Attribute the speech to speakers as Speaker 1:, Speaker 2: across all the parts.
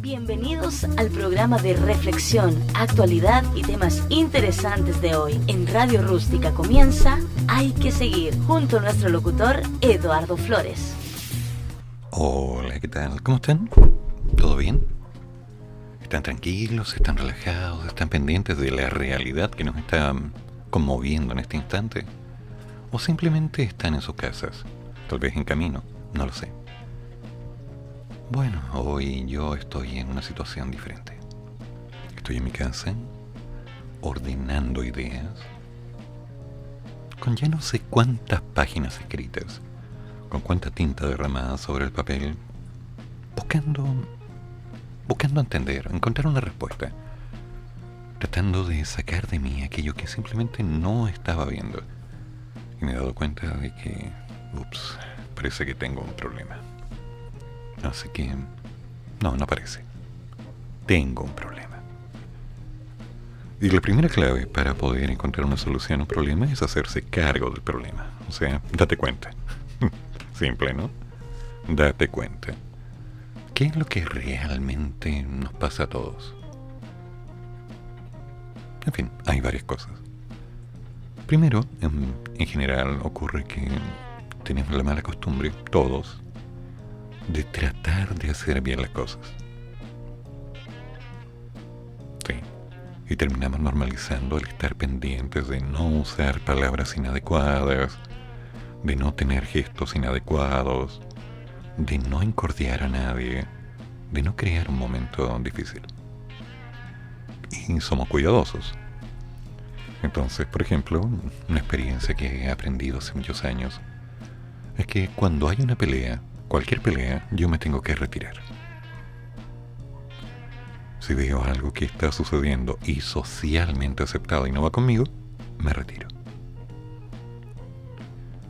Speaker 1: Bienvenidos al programa de reflexión, actualidad y temas interesantes de hoy. En Radio Rústica comienza Hay que seguir, junto a nuestro locutor Eduardo Flores.
Speaker 2: Hola, ¿qué tal? ¿Cómo están? ¿Todo bien? ¿Están tranquilos? ¿Están relajados? ¿Están pendientes de la realidad que nos está conmoviendo en este instante? ¿O simplemente están en sus casas? Tal vez en camino, no lo sé. Bueno, hoy yo estoy en una situación diferente. Estoy en mi casa, ordenando ideas, con ya no sé cuántas páginas escritas, con cuánta tinta derramada sobre el papel, buscando, buscando entender, encontrar una respuesta, tratando de sacar de mí aquello que simplemente no estaba viendo. Y me he dado cuenta de que, ups, parece que tengo un problema. Así que... No, no parece. Tengo un problema. Y la primera clave para poder encontrar una solución a un problema es hacerse cargo del problema. O sea, date cuenta. Simple, ¿no? Date cuenta. ¿Qué es lo que realmente nos pasa a todos? En fin, hay varias cosas. Primero, en, en general ocurre que tenemos la mala costumbre, todos, de tratar de hacer bien las cosas. Sí. Y terminamos normalizando el estar pendientes de no usar palabras inadecuadas, de no tener gestos inadecuados, de no incordiar a nadie, de no crear un momento difícil. Y somos cuidadosos. Entonces, por ejemplo, una experiencia que he aprendido hace muchos años es que cuando hay una pelea, cualquier pelea, yo me tengo que retirar. Si veo algo que está sucediendo y socialmente aceptado y no va conmigo, me retiro.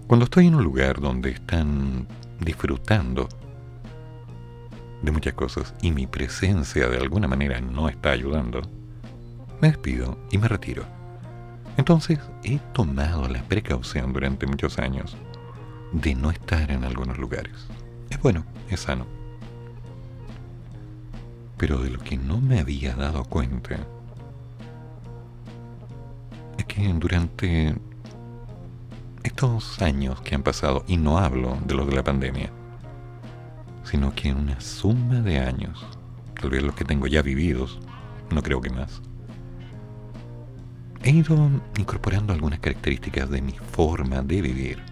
Speaker 2: Cuando estoy en un lugar donde están disfrutando de muchas cosas y mi presencia de alguna manera no está ayudando, me despido y me retiro. Entonces he tomado la precaución durante muchos años de no estar en algunos lugares. Es bueno, es sano. Pero de lo que no me había dado cuenta es que durante estos años que han pasado, y no hablo de los de la pandemia, sino que en una suma de años, tal vez los que tengo ya vividos, no creo que más, he ido incorporando algunas características de mi forma de vivir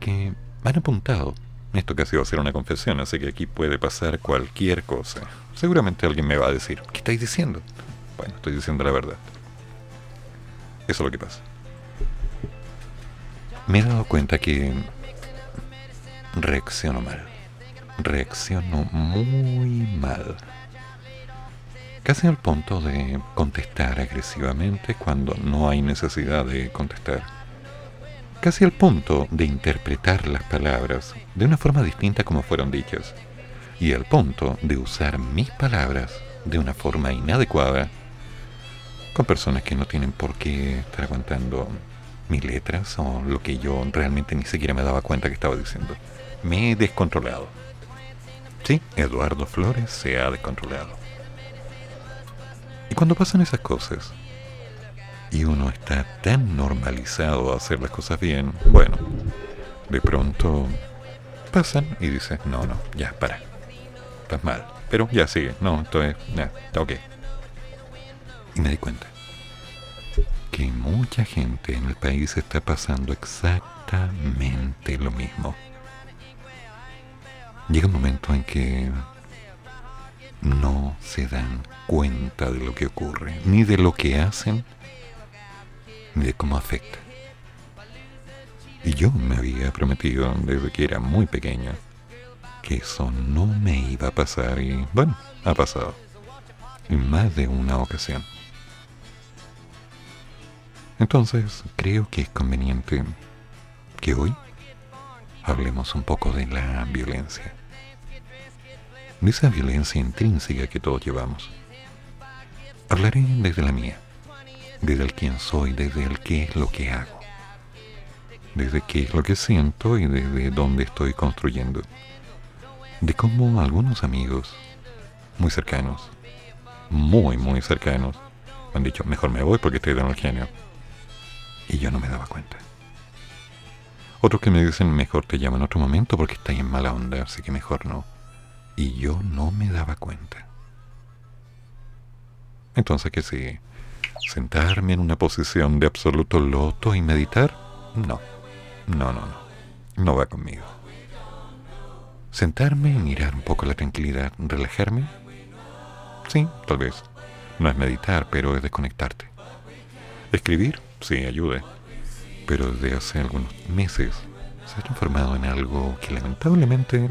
Speaker 2: que han apuntado. Esto casi va a ser una confesión, así que aquí puede pasar cualquier cosa. Seguramente alguien me va a decir, ¿qué estáis diciendo? Bueno, estoy diciendo la verdad. Eso es lo que pasa. Me he dado cuenta que reacciono mal. Reacciono muy mal. Casi al punto de contestar agresivamente cuando no hay necesidad de contestar casi al punto de interpretar las palabras de una forma distinta como fueron dichas, y al punto de usar mis palabras de una forma inadecuada con personas que no tienen por qué estar aguantando mis letras o lo que yo realmente ni siquiera me daba cuenta que estaba diciendo. Me he descontrolado. Sí, Eduardo Flores se ha descontrolado. Y cuando pasan esas cosas, y uno está tan normalizado a hacer las cosas bien, bueno, de pronto pasan y dices, no, no, ya, para, estás mal, pero ya sigue, no, entonces, ya, está ok. Y me di cuenta que mucha gente en el país está pasando exactamente lo mismo. Llega un momento en que no se dan cuenta de lo que ocurre, ni de lo que hacen, de cómo afecta. Y yo me había prometido desde que era muy pequeño que eso no me iba a pasar y bueno, ha pasado. En más de una ocasión. Entonces creo que es conveniente que hoy hablemos un poco de la violencia. De esa violencia intrínseca que todos llevamos. Hablaré desde la mía desde el quién soy, desde el qué es lo que hago, desde qué es lo que siento y desde dónde estoy construyendo. de cómo algunos amigos muy cercanos, muy, muy cercanos, han dicho, mejor me voy porque estoy de el genio. Y yo no me daba cuenta. Otros que me dicen, mejor te llamo en otro momento porque está en mala onda, así que mejor no. Y yo no me daba cuenta. Entonces, ¿qué sí? ¿Sentarme en una posición de absoluto loto y meditar? No, no, no, no. No va conmigo. Sentarme y mirar un poco la tranquilidad, relajarme. Sí, tal vez. No es meditar, pero es desconectarte. Escribir, sí, ayuda. Pero desde hace algunos meses se ha transformado en algo que lamentablemente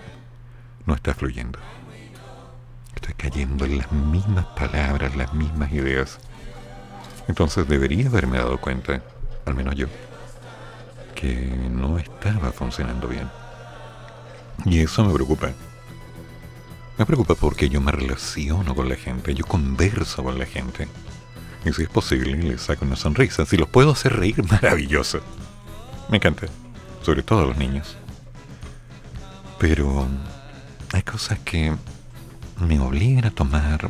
Speaker 2: no está fluyendo. Estoy cayendo en las mismas palabras, las mismas ideas. Entonces debería haberme dado cuenta, al menos yo, que no estaba funcionando bien. Y eso me preocupa. Me preocupa porque yo me relaciono con la gente, yo converso con la gente. Y si es posible, les saco una sonrisa. Si los puedo hacer reír, maravilloso. Me encanta. Sobre todo a los niños. Pero hay cosas que me obligan a tomar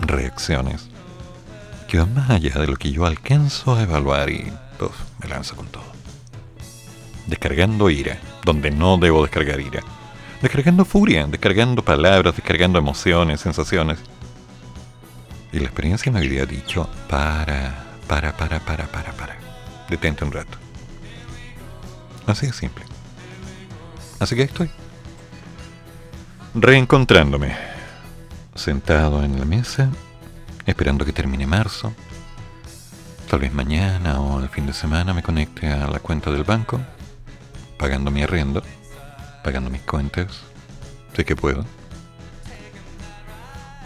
Speaker 2: reacciones van más allá de lo que yo alcanzo a evaluar y me lanzo con todo. Descargando ira, donde no debo descargar ira descargando furia, descargando palabras, descargando emociones, sensaciones. Y la experiencia me había dicho, para, para, para, para, para, para. Detente un rato. Así de simple. Así que estoy. Reencontrándome. Sentado en la mesa, esperando que termine marzo. Tal vez mañana o el fin de semana me conecte a la cuenta del banco, pagando mi arriendo pagando mis cuentas, sé que puedo,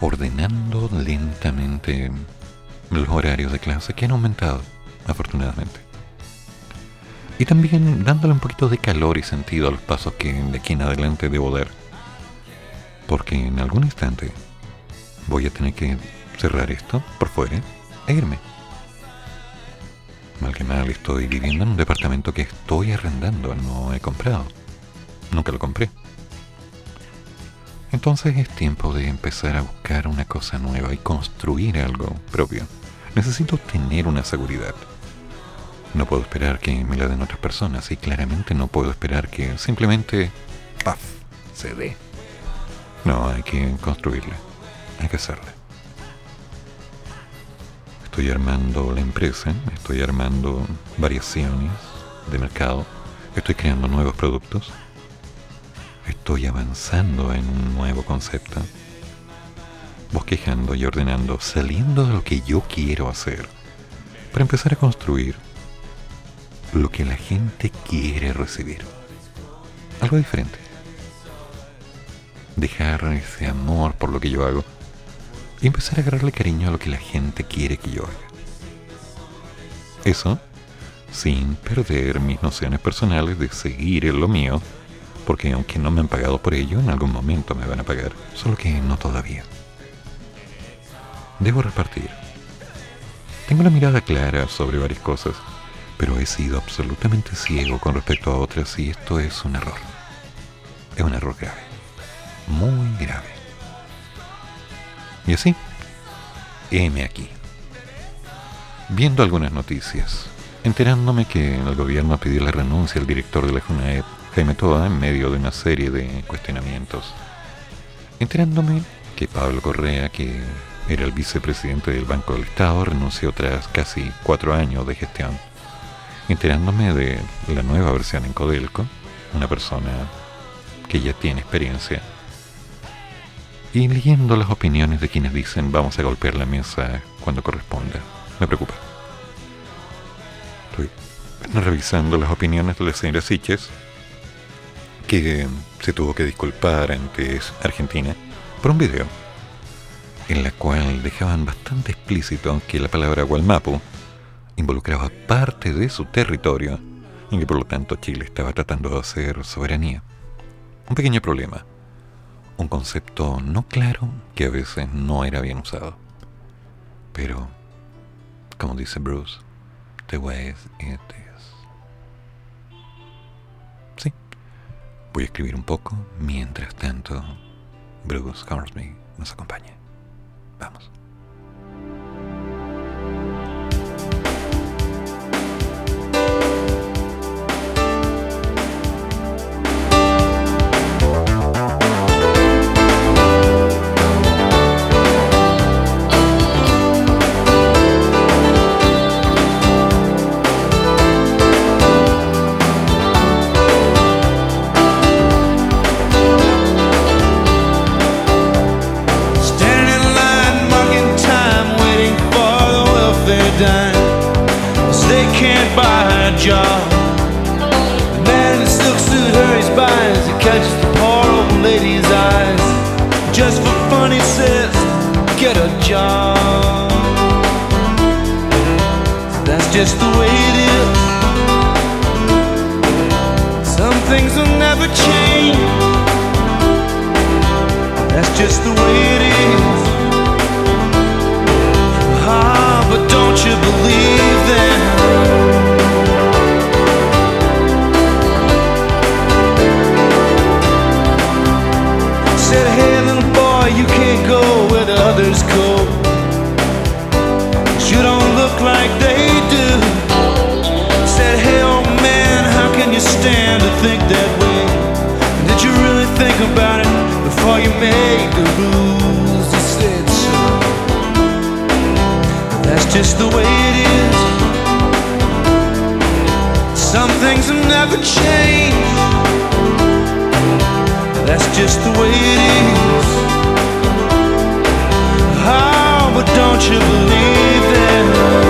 Speaker 2: ordenando lentamente los horarios de clase que han aumentado, afortunadamente. Y también dándole un poquito de calor y sentido a los pasos que de aquí en adelante debo dar. Porque en algún instante voy a tener que cerrar esto por fuera e irme. Mal que mal estoy viviendo en un departamento que estoy arrendando, no he comprado. Nunca lo compré. Entonces es tiempo de empezar a buscar una cosa nueva y construir algo propio. Necesito tener una seguridad. No puedo esperar que me la den otras personas y claramente no puedo esperar que simplemente, ¡paf!, se dé. No, hay que construirla. Hay que hacerla. Estoy armando la empresa, estoy armando variaciones de mercado, estoy creando nuevos productos Estoy avanzando en un nuevo concepto, bosquejando y ordenando, saliendo de lo que yo quiero hacer, para empezar a construir lo que la gente quiere recibir. Algo diferente. Dejar ese amor por lo que yo hago y empezar a agarrarle cariño a lo que la gente quiere que yo haga. Eso sin perder mis nociones personales de seguir en lo mío porque aunque no me han pagado por ello, en algún momento me van a pagar, solo que no todavía. Debo repartir. Tengo la mirada clara sobre varias cosas, pero he sido absolutamente ciego con respecto a otras y esto es un error. Es un error grave. Muy grave. Y así, heme aquí. Viendo algunas noticias, enterándome que el gobierno pidió la renuncia al director de la JUNAEP Jaime Toda en medio de una serie de cuestionamientos, enterándome que Pablo Correa, que era el vicepresidente del Banco del Estado, renunció tras casi cuatro años de gestión, enterándome de la nueva versión en Codelco, una persona que ya tiene experiencia, y leyendo las opiniones de quienes dicen vamos a golpear la mesa cuando corresponda. Me preocupa. Estoy revisando las opiniones de la señora Siches que se tuvo que disculpar ante Argentina por un video en la cual dejaban bastante explícito que la palabra Gualmapu involucraba parte de su territorio y que por lo tanto Chile estaba tratando de hacer soberanía. Un pequeño problema, un concepto no claro que a veces no era bien usado. Pero, como dice Bruce, the way it is. Sí, voy a escribir un poco mientras tanto
Speaker 3: Bruce Hornsby nos acompaña. Vamos. by her jaw. The man in a silk suit hurries by as he catches the poor old lady's eyes. Just for fun, he says, Get a job. That's just the way it is. Some things will never change. That's just the way it is. Ah, but don't you believe them? like they do. Said, hey, old man, how can you stand to think that way? And did you really think about it before you made the rules? He said, so. That's just the way it is. Some things have never changed. That's just the way it is. Oh, but don't you believe it?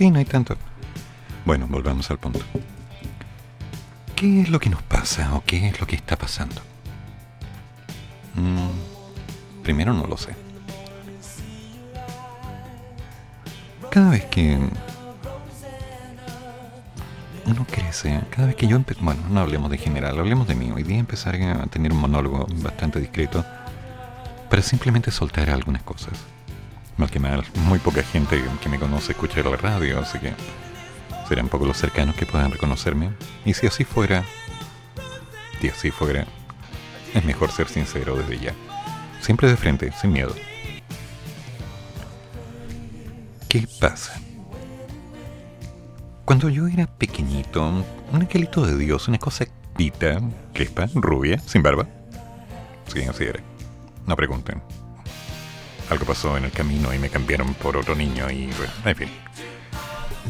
Speaker 2: Sí, no
Speaker 3: hay tanto. Bueno, volvamos al punto. ¿Qué es lo que nos pasa o qué es lo que está pasando? Mm, primero no lo sé. Cada vez que
Speaker 2: uno crece, cada vez que yo empecé, bueno, no hablemos de general, hablemos de mí. Hoy día empezar a tener un monólogo bastante discreto para simplemente soltar algunas cosas. Mal que mal, muy poca gente que me conoce escucha la radio, así que serán pocos los cercanos que puedan reconocerme. Y si así fuera, si así fuera, es mejor ser sincero desde ya. Siempre de frente, sin miedo. ¿Qué pasa? Cuando yo era pequeñito, un angelito de Dios, una cosa pita, crespa, rubia, sin barba. Sí, así era. No pregunten. Algo pasó en el camino y me cambiaron por otro niño y bueno, en fin.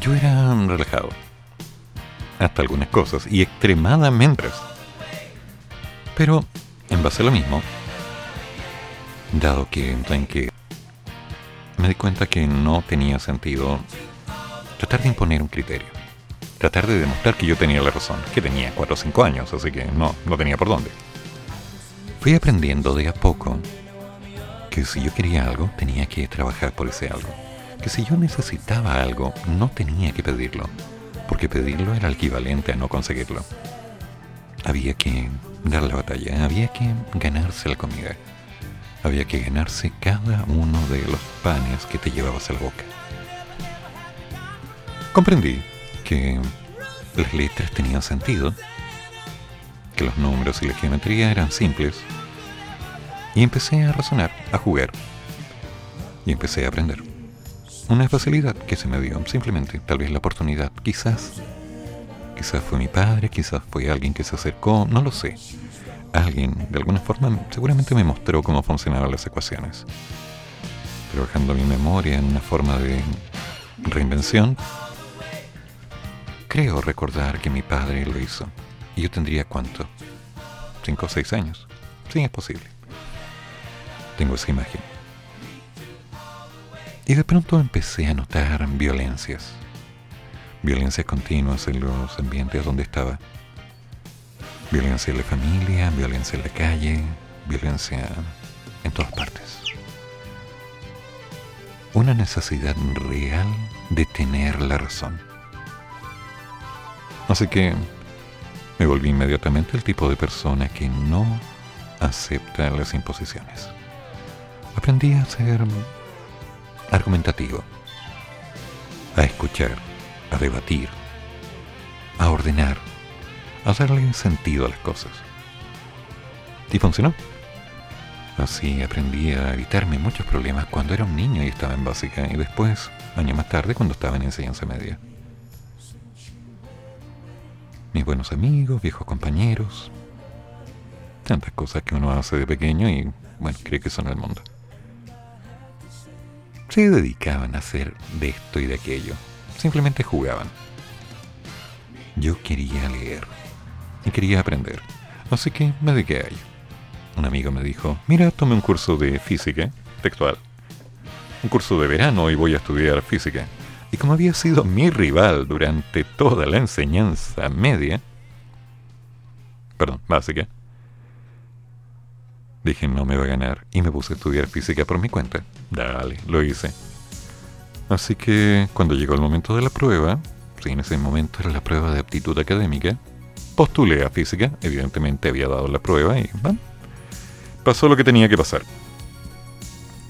Speaker 2: Yo era relajado. Hasta algunas cosas y extremadamente. Pero, en base a lo mismo, dado que en que me di cuenta que no tenía sentido tratar de imponer un criterio. Tratar de demostrar que yo tenía la razón, que tenía 4 o 5 años, así que no, no tenía por dónde. Fui aprendiendo de a poco que si yo quería algo, tenía que trabajar por ese algo. Que si yo necesitaba algo, no tenía que pedirlo, porque pedirlo era el equivalente a no conseguirlo. Había que dar la batalla, había que ganarse la comida, había que ganarse cada uno de los panes que te llevabas a la boca. Comprendí que las letras tenían sentido, que los números y la geometría eran simples, y empecé a razonar, a jugar, y empecé a aprender. Una facilidad que se me dio, simplemente, tal vez la oportunidad, quizás, quizás fue mi padre, quizás fue alguien que se acercó, no lo sé. Alguien, de alguna forma, seguramente me mostró cómo funcionaban las ecuaciones. Trabajando mi memoria en una forma de reinvención, Creo recordar que mi padre lo hizo. ¿Y yo tendría cuánto? ¿Cinco o seis años? Sí, es posible. Tengo esa imagen. Y de pronto empecé a notar violencias. Violencias continuas en los ambientes donde estaba. Violencia en la familia, violencia en la calle, violencia en todas partes. Una necesidad real de tener la razón Así que me volví inmediatamente el tipo de persona que no acepta las imposiciones. Aprendí a ser argumentativo, a escuchar, a debatir, a ordenar, a darle sentido a las cosas. Y funcionó. Así aprendí a evitarme muchos problemas cuando era un niño y estaba en básica y después, años más tarde, cuando estaba en enseñanza media mis buenos amigos, viejos compañeros, tantas cosas que uno hace de pequeño y, bueno, cree que son el mundo. Se dedicaban a hacer de esto y de aquello, simplemente jugaban. Yo quería leer y quería aprender, así que me dediqué a ello. Un amigo me dijo, mira, tome un curso de física textual, un curso de verano y voy a estudiar física. Y como había sido mi rival durante toda la enseñanza media, perdón, básica, dije no me va a ganar y me puse a estudiar física por mi cuenta. Dale, lo hice. Así que cuando llegó el momento de la prueba, sí, en ese momento era la prueba de aptitud académica, postulé a física, evidentemente había dado la prueba y pasó lo que tenía que pasar.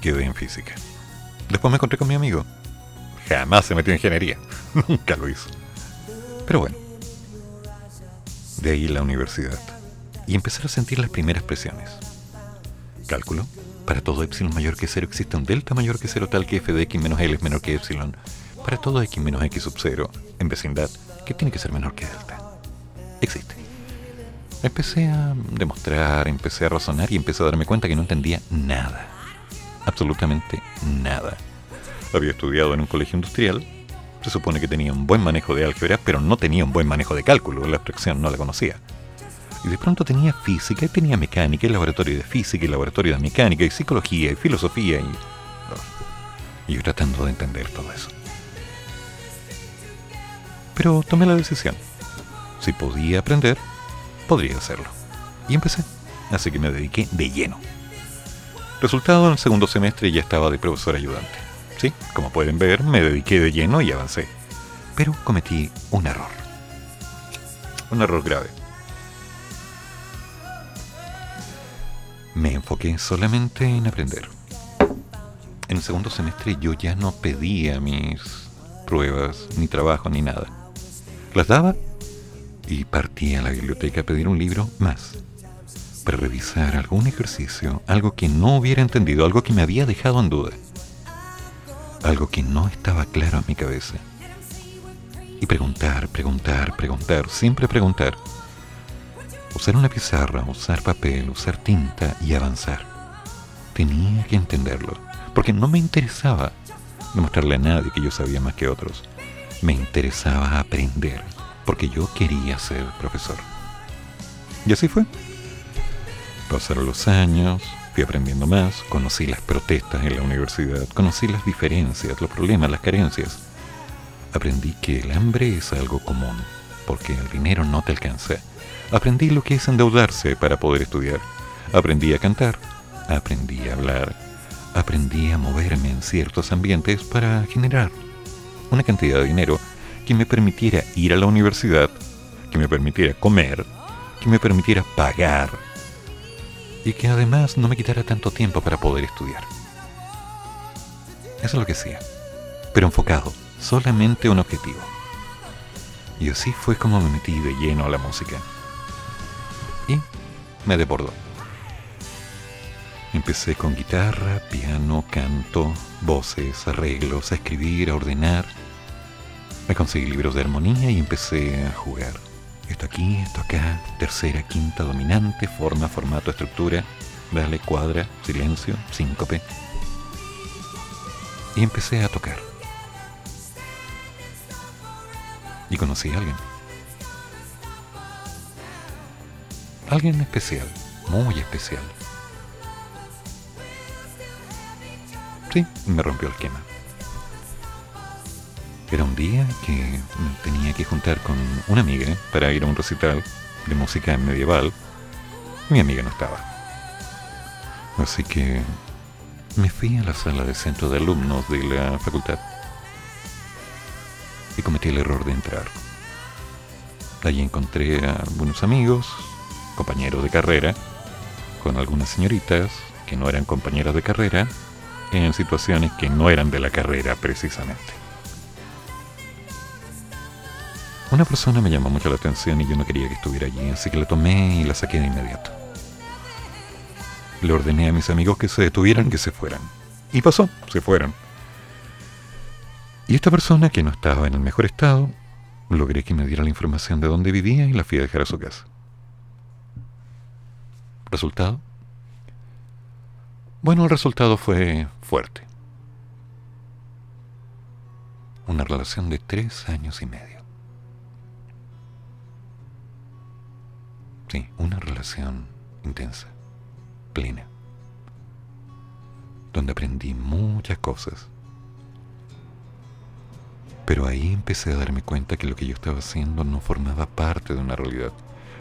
Speaker 2: Quedé en física. Después me encontré con mi amigo, Jamás se metió en ingeniería. Nunca lo hizo. Pero bueno. De ahí la universidad. Y empezar a sentir las primeras presiones. Cálculo. Para todo epsilon mayor que cero existe un delta mayor que cero tal que f de x menos l es menor que epsilon. Para todo x menos x sub cero en vecindad, que tiene que ser menor que delta. Existe. Empecé a demostrar, empecé a razonar y empecé a darme cuenta que no entendía nada. Absolutamente nada había estudiado en un colegio industrial, se supone que tenía un buen manejo de álgebra, pero no tenía un buen manejo de cálculo, la abstracción no la conocía. Y de pronto tenía física, y tenía mecánica, y laboratorio de física, y laboratorio de mecánica, y psicología, y filosofía, y... Yo tratando de entender todo eso. Pero tomé la decisión. Si podía aprender, podría hacerlo. Y empecé. Así que me dediqué de lleno. Resultado, en el segundo semestre ya estaba de profesor ayudante. Sí, como pueden ver, me dediqué de lleno y avancé. Pero cometí un error. un error grave. Me enfoqué solamente en aprender. En el segundo semestre yo ya no pedía mis pruebas, ni trabajo, ni nada. Las daba y partía a la biblioteca a pedir un libro más para revisar algún ejercicio, algo que no hubiera entendido, algo que me había dejado en duda, algo que no estaba claro en mi cabeza. Y preguntar, preguntar, preguntar, siempre preguntar. Usar una pizarra, usar papel, usar tinta y avanzar. Tenía que entenderlo, porque no me interesaba demostrarle a nadie que yo sabía más que otros. Me interesaba aprender, porque yo quería ser profesor. Y así fue. Pasaron los años, fui aprendiendo más, conocí las protestas en la universidad, conocí las diferencias, los problemas, las carencias. Aprendí que el hambre es algo común, porque el dinero no te alcanza. Aprendí lo que es endeudarse para poder estudiar. Aprendí a cantar, aprendí a hablar, aprendí a moverme en ciertos ambientes para generar una cantidad de dinero que me permitiera ir a la universidad, que me permitiera comer, que me permitiera pagar y que además no me quitara tanto tiempo para poder estudiar. Eso es lo que hacía, pero enfocado, solamente un objetivo. Y así fue como me metí de lleno a la música. Y me desbordó. Empecé con guitarra, piano, canto, voces, arreglos, a escribir, a ordenar. Me conseguí libros de armonía y empecé a jugar esto aquí, esto acá, tercera, quinta, dominante, forma, formato, estructura, dale, cuadra, silencio, síncope. Y empecé a tocar. Y conocí a alguien. Alguien especial, muy especial. Sí, me rompió el esquema. Era un día que tenía que juntar con una amiga para ir a un recital de música medieval. Mi amiga no estaba. Así que me fui a la sala de centro de alumnos de la facultad y cometí el error de entrar. Allí encontré a algunos amigos, compañeros de carrera, con algunas señoritas que no eran compañeras de carrera, en situaciones que no eran de la carrera precisamente. Una persona me llamó mucho la atención y yo no quería que estuviera allí, así que la tomé y la saqué de inmediato. Le ordené a mis amigos que se detuvieran, que se fueran. Y pasó, se fueron. Y esta persona, que no estaba en el mejor estado, logré que me diera la información de dónde vivía y la fui a dejar a su casa. ¿Resultado? Bueno, el resultado fue fuerte. Una relación de tres años y medio. Sí, una relación intensa, plena, donde aprendí muchas cosas. Pero ahí empecé a darme cuenta que lo que yo estaba haciendo no formaba parte de una realidad.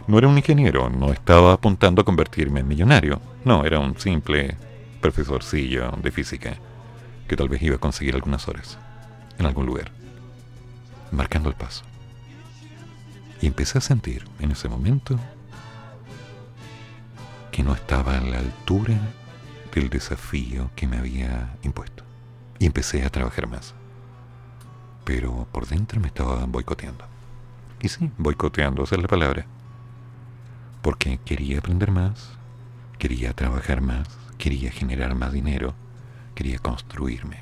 Speaker 2: No era un ingeniero, no estaba apuntando a convertirme en millonario. No, era un simple profesorcillo de física que tal vez iba a conseguir algunas horas en algún lugar, marcando el paso. Y empecé a sentir en ese momento que no estaba a la altura del desafío que me había impuesto. Y empecé a trabajar más. Pero por dentro me estaba boicoteando. Y sí, boicoteando, es la palabra. Porque quería aprender más, quería trabajar más, quería generar más dinero, quería construirme.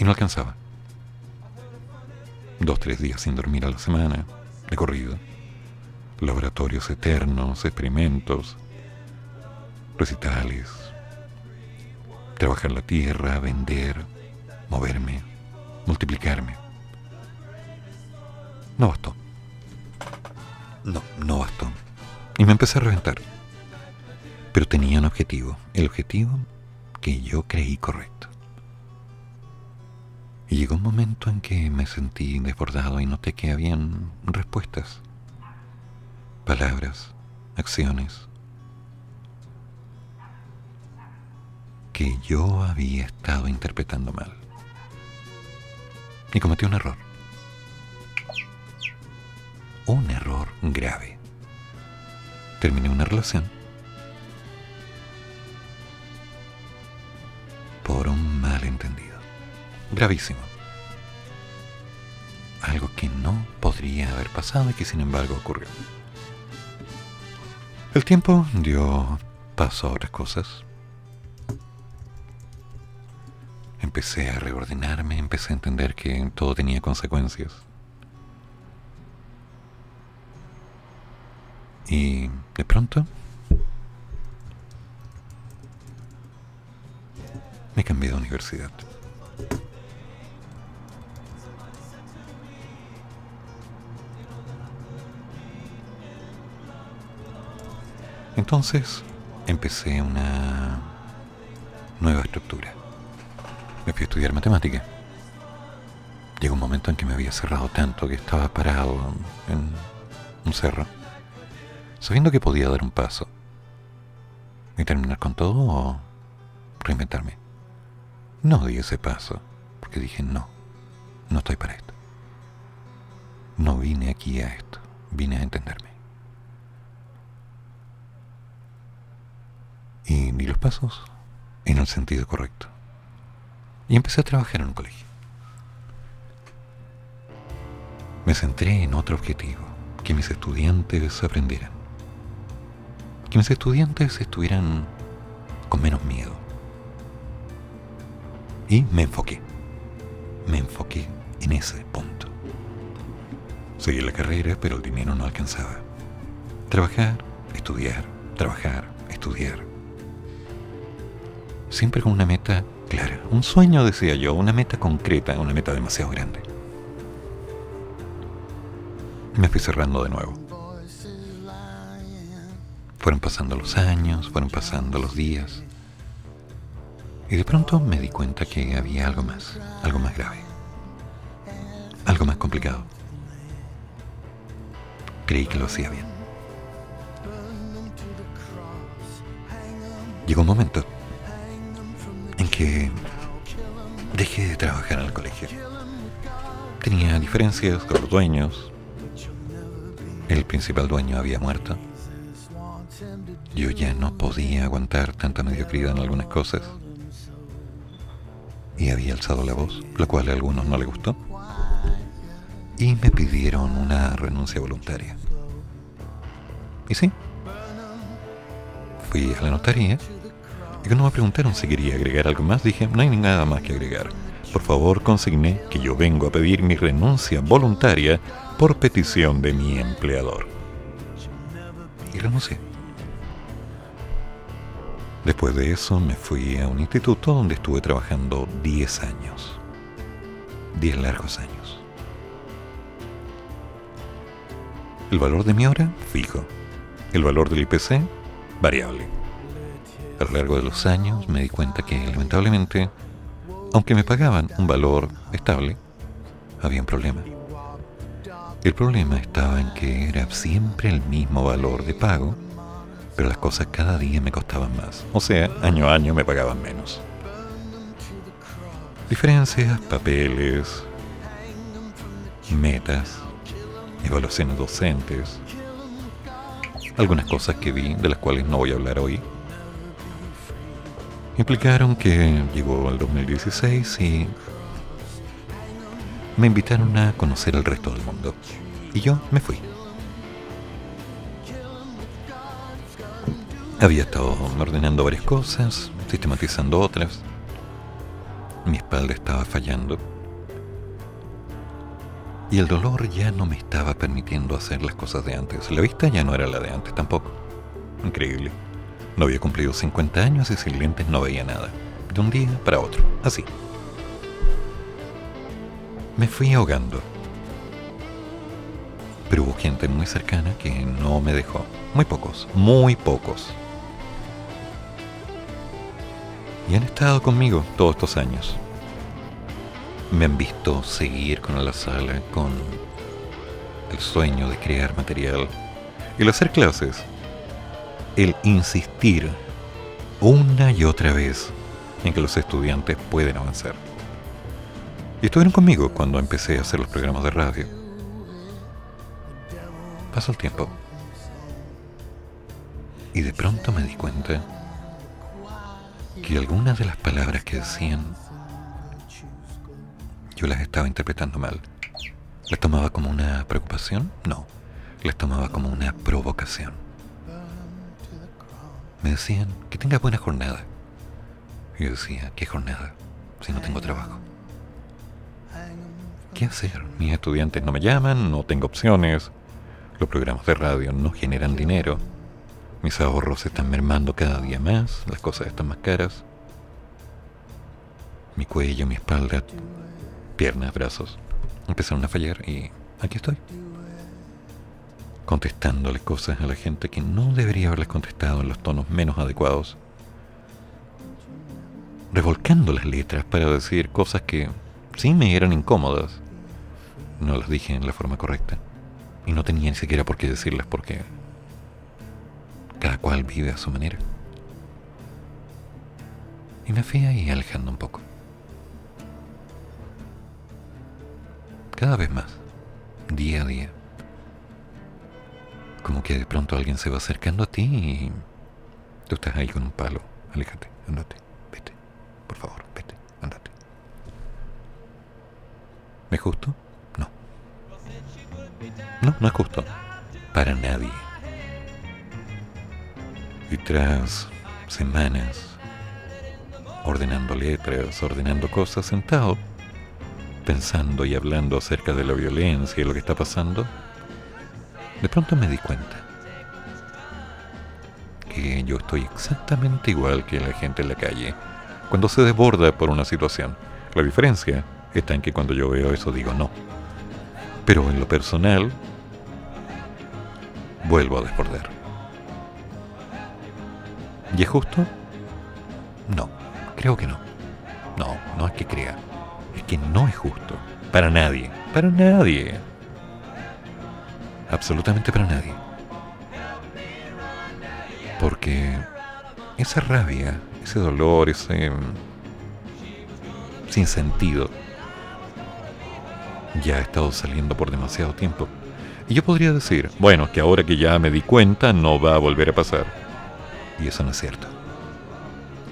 Speaker 2: Y no alcanzaba. Dos, tres días sin dormir a la semana, de corrido laboratorios eternos, experimentos, recitales, trabajar la tierra, vender, moverme, multiplicarme. No bastó. No, no bastó. Y me empecé a reventar. Pero tenía un objetivo, el objetivo que yo creí correcto. Y llegó un momento en que me sentí desbordado y noté que habían respuestas palabras, acciones que yo había estado interpretando mal. Y cometí un error. Un error grave. Terminé una relación por un malentendido. Gravísimo. Algo que no podría haber pasado y que sin embargo ocurrió. El tiempo dio paso a otras cosas. Empecé a reordenarme, empecé a entender que todo tenía consecuencias. Y de pronto me cambié de universidad. Entonces empecé una nueva estructura. Me fui a estudiar matemática. Llegó un momento en que me había cerrado tanto que estaba parado en un cerro, sabiendo que podía dar un paso y terminar con todo o reinventarme. No di ese paso, porque dije no, no estoy para esto. No vine aquí a esto, vine a entenderme. Y di los pasos en el sentido correcto. Y empecé a trabajar en un colegio. Me centré en otro objetivo, que mis estudiantes aprendieran. Que mis estudiantes estuvieran con menos miedo y me enfoqué. Me enfoqué en ese punto. Seguí la carrera, pero el dinero no alcanzaba. Trabajar, estudiar, trabajar, estudiar. Siempre con una meta clara. Un sueño, decía yo, una meta concreta, una meta demasiado grande. Me fui cerrando de nuevo. Fueron pasando los años, fueron pasando los días. Y de pronto me di cuenta que había algo más, algo más grave, algo más complicado. Creí que lo hacía bien. Llegó un momento en que dejé de trabajar en el colegio. Tenía diferencias con los dueños. El principal dueño había muerto. Yo ya no podía aguantar tanta mediocridad en algunas cosas y había alzado la voz, lo cual a algunos no le gustó, y me pidieron una renuncia voluntaria. Y sí, fui a la notaría y cuando me preguntaron si quería agregar algo más, dije, no hay nada más que agregar. Por favor, consigné que yo vengo a pedir mi renuncia voluntaria por petición de mi empleador. Y renuncié. Después de eso me fui a un instituto donde estuve trabajando 10 años. 10 largos años. El valor de mi hora, fijo. El valor del IPC, variable. A lo largo de los años me di cuenta que lamentablemente, aunque me pagaban un valor estable, había un problema. El problema estaba en que era siempre el mismo valor de pago pero las cosas cada día me costaban más. O sea, año a año me pagaban menos. Diferencias, papeles, metas, evaluaciones docentes, algunas cosas que vi de las cuales no voy a hablar hoy, implicaron que llegó el 2016 y me invitaron a conocer el resto del mundo. Y yo me fui. Había estado ordenando varias cosas, sistematizando otras. Mi espalda estaba fallando. Y el dolor ya no me estaba permitiendo hacer las cosas de antes. La vista ya no era la de antes tampoco. Increíble. No había cumplido 50 años y sin lentes no veía nada. De un día para otro. Así. Me fui ahogando. Pero hubo gente muy cercana que no me dejó. Muy pocos, muy pocos. Y han estado conmigo todos estos años. Me han visto seguir con la sala, con el sueño de crear material, el hacer clases, el insistir una y otra vez en que los estudiantes pueden avanzar. Y estuvieron conmigo cuando empecé a hacer los programas de radio. Pasó el tiempo. Y de pronto me di cuenta que algunas de las palabras que decían yo las estaba interpretando mal. ¿Las tomaba como una preocupación? No, las tomaba como una provocación. Me decían que tenga buena jornada. Y yo decía, ¿qué jornada? Si no tengo trabajo. ¿Qué hacer? Mis estudiantes no me llaman, no tengo opciones. Los programas de radio no generan dinero. Mis ahorros se están mermando cada día más, las cosas están más caras. Mi cuello, mi espalda, piernas, brazos, empezaron a fallar y aquí estoy. Contestándole cosas a la gente que no debería haberles contestado en los tonos menos adecuados. Revolcando las letras para decir cosas que sí me eran incómodas. No las dije en la forma correcta. Y no tenía ni siquiera por qué decirlas porque cada cual vive a su manera. Y me fui ahí alejando un poco. Cada vez más, día a día. Como que de pronto alguien se va acercando a ti y tú estás ahí con un palo. Aléjate, andate, vete. Por favor, vete, andate. ¿Me es justo? No. No, no es justo. Para nadie. Y tras semanas ordenando letras, ordenando cosas, sentado, pensando y hablando acerca de la violencia y lo que está pasando, de pronto me di cuenta que yo estoy exactamente igual que la gente en la calle cuando se desborda por una situación. La diferencia está en que cuando yo veo eso digo no. Pero en lo personal, vuelvo a desbordar. ¿Y es justo? No, creo que no. No, no es que crea. Es que no es justo. Para nadie. Para nadie. Absolutamente para nadie. Porque esa rabia, ese dolor, ese sin sentido, ya ha estado saliendo por demasiado tiempo. Y yo podría decir, bueno, que ahora que ya me di cuenta no va a volver a pasar. Y eso no es cierto.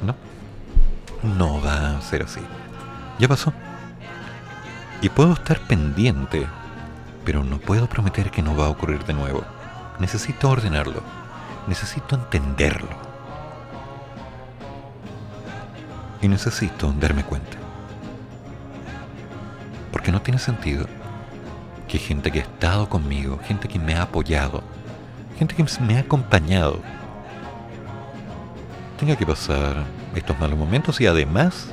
Speaker 2: No. No va a ser así. Ya pasó. Y puedo estar pendiente, pero no puedo prometer que no va a ocurrir de nuevo. Necesito ordenarlo. Necesito entenderlo. Y necesito darme cuenta. Porque no tiene sentido que gente que ha estado conmigo, gente que me ha apoyado, gente que me ha acompañado, tenga que pasar estos malos momentos y además,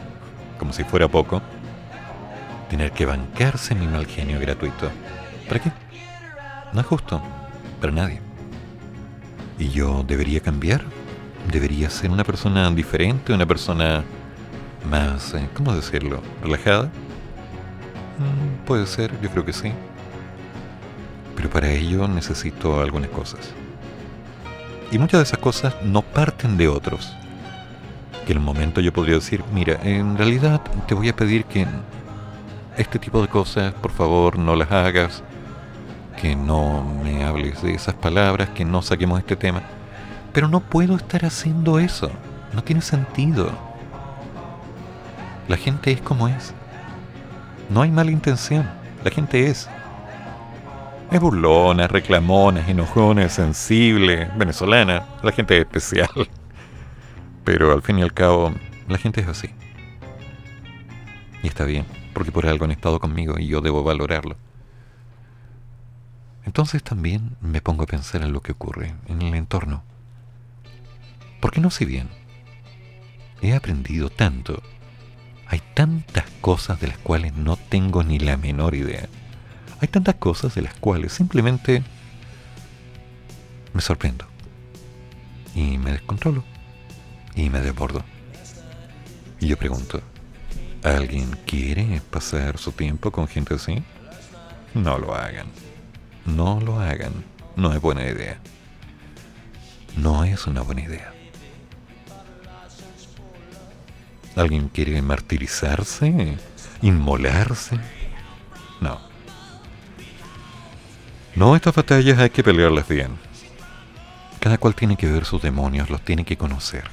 Speaker 2: como si fuera poco, tener que bancarse mi mal genio gratuito. ¿Para qué? No es justo, para nadie. ¿Y yo debería cambiar? ¿Debería ser una persona diferente, una persona más, eh, ¿cómo decirlo?, relajada? Mm, puede ser, yo creo que sí. Pero para ello necesito algunas cosas. Y muchas de esas cosas no parten de otros. Que en un momento yo podría decir, mira, en realidad te voy a pedir que este tipo de cosas, por favor, no las hagas, que no me hables de esas palabras, que no saquemos este tema. Pero no puedo estar haciendo eso, no tiene sentido. La gente es como es. No hay mala intención, la gente es. Es burlona, reclamona, enojona, sensible, venezolana, la gente es especial. Pero al fin y al cabo, la gente es así. Y está bien porque por algo han estado conmigo y yo debo valorarlo. Entonces también me pongo a pensar en lo que ocurre en el entorno. Porque no sé bien, he aprendido tanto, hay tantas cosas de las cuales no tengo ni la menor idea. Hay tantas cosas de las cuales simplemente me sorprendo. Y me descontrolo. Y me desbordo. Y yo pregunto, ¿Alguien quiere pasar su tiempo con gente así? No lo hagan. No lo hagan. No es buena idea. No es una buena idea. ¿Alguien quiere martirizarse? ¿Inmolarse? No. No, estas batallas hay que pelearlas bien. Cada cual tiene que ver sus demonios, los tiene que conocer.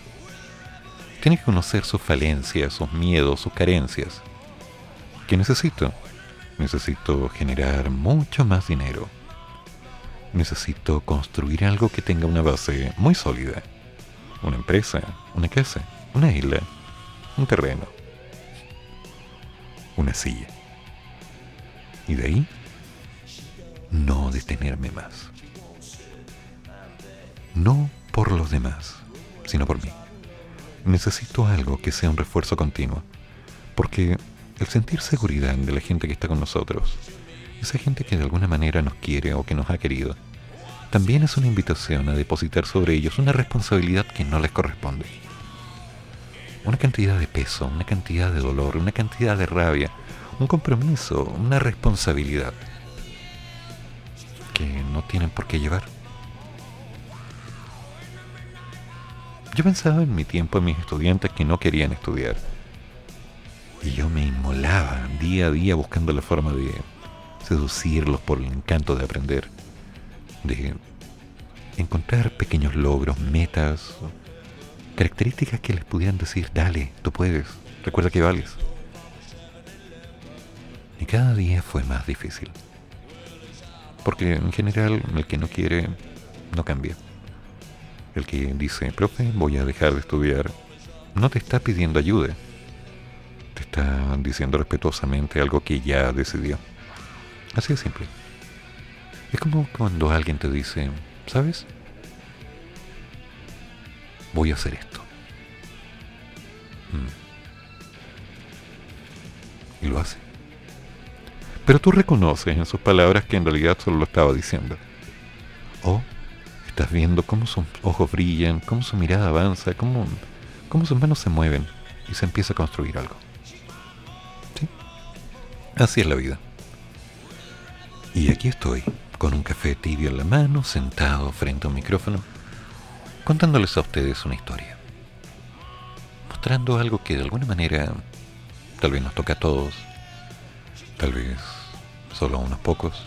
Speaker 2: Tiene que conocer sus falencias, sus miedos, sus carencias. ¿Qué necesito? Necesito generar mucho más dinero. Necesito construir algo que tenga una base muy sólida. Una empresa, una casa, una isla, un terreno, una silla. Y de ahí, no detenerme más. No por los demás, sino por mí. Necesito algo que sea un refuerzo continuo, porque el sentir seguridad de la gente que está con nosotros, esa gente que de alguna manera nos quiere o que nos ha querido, también es una invitación a depositar sobre ellos una responsabilidad que no les corresponde. Una cantidad de peso, una cantidad de dolor, una cantidad de rabia, un compromiso, una responsabilidad que no tienen por qué llevar. Yo pensaba en mi tiempo en mis estudiantes que no querían estudiar. Y yo me inmolaba día a día buscando la forma de seducirlos por el encanto de aprender, de encontrar pequeños logros, metas, características que les pudieran decir, dale, tú puedes, recuerda que vales. Y cada día fue más difícil. Porque en general el que no quiere no cambia el que dice, profe, voy a dejar de estudiar, no te está pidiendo ayuda. Te está diciendo respetuosamente algo que ya decidió. Así de simple. Es como cuando alguien te dice, ¿sabes? Voy a hacer esto. Mm. Y lo hace. Pero tú reconoces en sus palabras que en realidad solo lo estaba diciendo. O Estás viendo cómo sus ojos brillan, cómo su mirada avanza, cómo, cómo sus manos se mueven y se empieza a construir algo. ¿Sí? Así es la vida. Y aquí estoy, con un café tibio en la mano, sentado frente a un micrófono, contándoles a ustedes una historia. Mostrando algo que de alguna manera tal vez nos toca a todos, tal vez solo a unos pocos,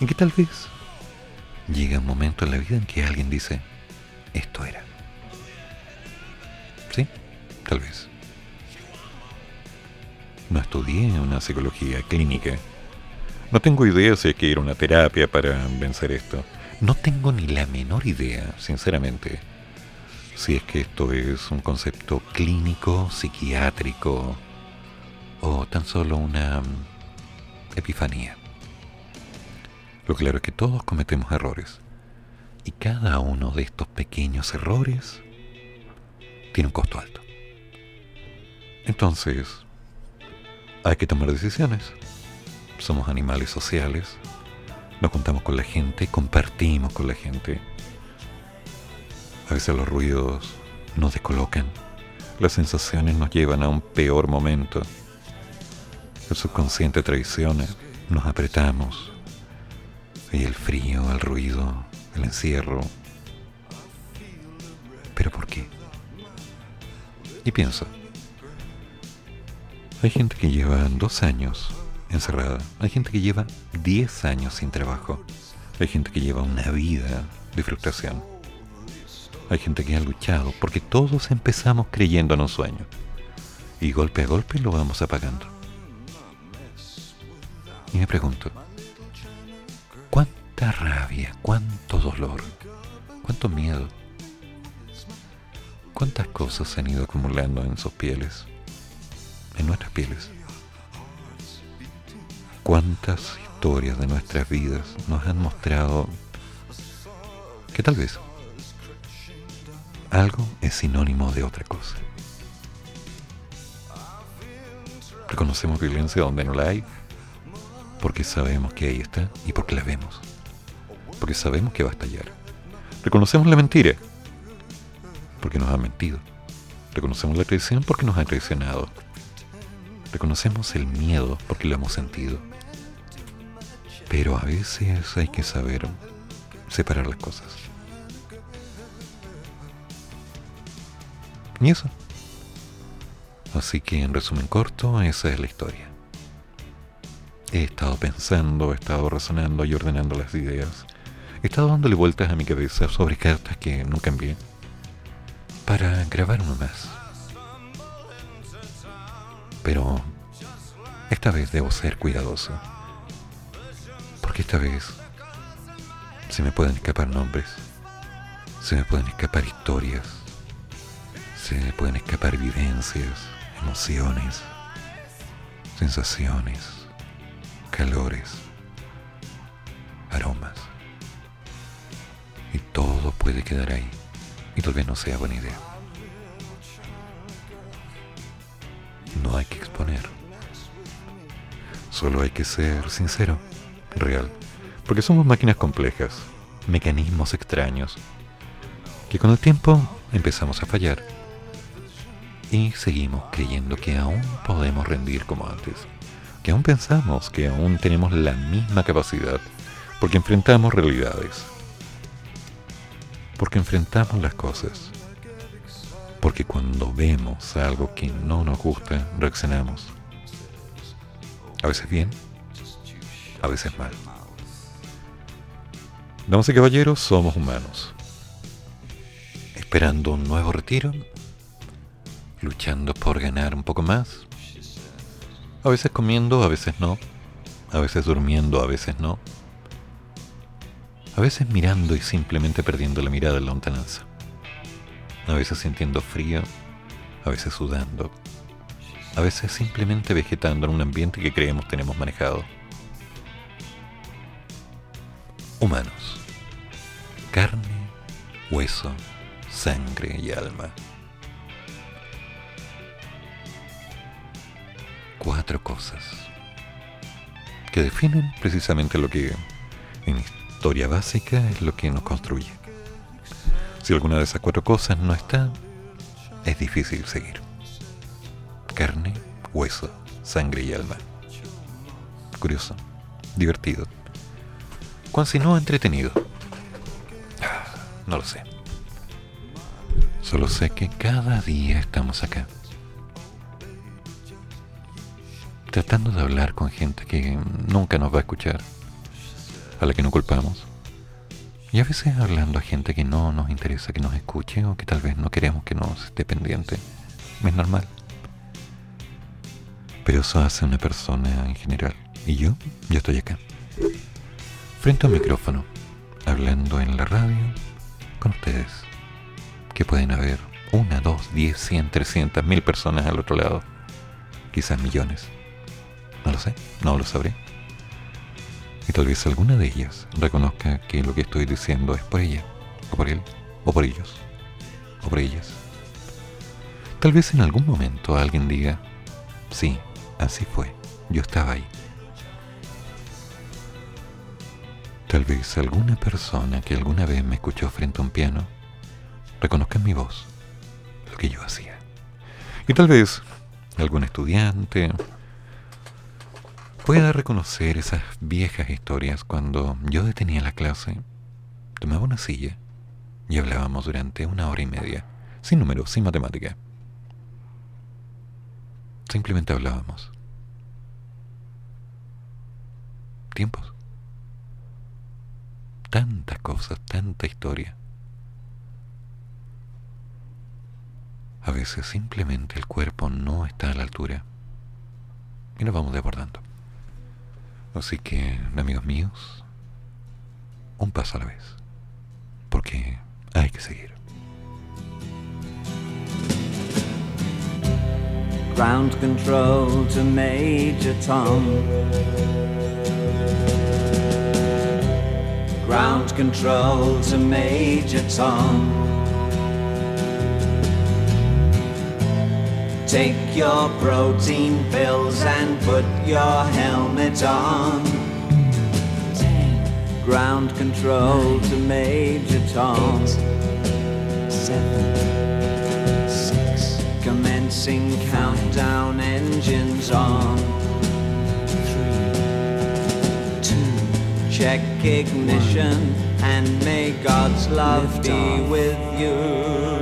Speaker 2: y que tal vez llega un momento en la vida en que alguien dice, esto era. ¿Sí? Tal vez. No estudié una psicología clínica. No tengo idea si hay que ir a una terapia para vencer esto. No tengo ni la menor idea, sinceramente, si es que esto es un concepto clínico, psiquiátrico o tan solo una mm, epifanía. Lo claro es que todos cometemos errores. Y cada uno de estos pequeños errores tiene un costo alto. Entonces, hay que tomar decisiones. Somos animales sociales. Nos juntamos con la gente, compartimos con la gente. A veces los ruidos nos descolocan. Las sensaciones nos llevan a un peor momento. El subconsciente traiciona. Nos apretamos, y el frío, el ruido, el encierro. ¿Pero por qué? Y pienso, hay gente que lleva dos años encerrada, hay gente que lleva diez años sin trabajo, hay gente que lleva una vida de frustración, hay gente que ha luchado porque todos empezamos creyendo en un sueño y golpe a golpe lo vamos apagando. Y me pregunto, cuánta rabia, cuánto dolor, cuánto miedo, cuántas cosas se han ido acumulando en sus pieles, en nuestras pieles. Cuántas historias de nuestras vidas nos han mostrado que tal vez algo es sinónimo de otra cosa. Reconocemos violencia donde no la hay, porque sabemos que ahí está y porque la vemos. Porque sabemos que va a estallar. Reconocemos la mentira porque nos ha mentido. Reconocemos la traición porque nos ha traicionado. Reconocemos el miedo porque lo hemos sentido. Pero a veces hay que saber separar las cosas. Y eso. Así que en resumen corto, esa es la historia. He estado pensando, he estado razonando y ordenando las ideas. He estado dándole vueltas a mi cabeza sobre cartas que nunca envié para grabar uno más. Pero esta vez debo ser cuidadoso. Porque esta vez se me pueden escapar nombres, se me pueden escapar historias, se me pueden escapar vivencias, emociones, sensaciones, calores, aromas. Y todo puede quedar ahí. Y tal vez no sea buena idea. No hay que exponer. Solo hay que ser sincero, real. Porque somos máquinas complejas, mecanismos extraños, que con el tiempo empezamos a fallar. Y seguimos creyendo que aún podemos rendir como antes. Que aún pensamos que aún tenemos la misma capacidad. Porque enfrentamos realidades. Porque enfrentamos las cosas. Porque cuando vemos algo que no nos gusta, reaccionamos a veces bien, a veces mal. Damas y caballeros, somos humanos. Esperando un nuevo retiro, luchando por ganar un poco más. A veces comiendo, a veces no. A veces durmiendo, a veces no. A veces mirando y simplemente perdiendo la mirada en la lontananza. A veces sintiendo frío, a veces sudando, a veces simplemente vegetando en un ambiente que creemos tenemos manejado. Humanos. Carne, hueso, sangre y alma. Cuatro cosas que definen precisamente lo que en historia básica es lo que nos construye. Si alguna de esas cuatro cosas no está, es difícil seguir carne, hueso, sangre y alma. Curioso, divertido. Cuán si no entretenido. Ah, no lo sé. Solo sé que cada día estamos acá. Tratando de hablar con gente que nunca nos va a escuchar, a la que no culpamos. Y a veces hablando a gente que no nos interesa que nos escuche o que tal vez no queremos que nos esté pendiente. Es normal. Pero eso hace una persona en general. Y yo, yo estoy acá. Frente a un micrófono, hablando en la radio con ustedes. Que pueden haber una, dos, diez, cien, trescientas, mil personas al otro lado. Quizás millones. No lo sé, no lo sabré. Y tal vez alguna de ellas reconozca que lo que estoy diciendo es por ella, o por él, o por ellos, o por ellas. Tal vez en algún momento alguien diga, sí, Así fue, yo estaba ahí. Tal vez alguna persona que alguna vez me escuchó frente a un piano reconozca en mi voz lo que yo hacía. Y tal vez algún estudiante pueda reconocer esas viejas historias cuando yo detenía la clase, tomaba una silla y hablábamos durante una hora y media, sin números, sin matemática. Simplemente hablábamos. Tiempos. Tantas cosas, tanta historia. A veces simplemente el cuerpo no está a la altura y nos vamos desbordando. Así que, amigos míos, un paso a la vez, porque hay que seguir. ground control to Major Tom. Ground control to Major Tom. Take your protein pills and put your helmet on. Ten. Ground control Nine. to Major Tom. Eight. Seven Commencing countdown engines on. Three, two, check ignition, one. and may God's love be with you.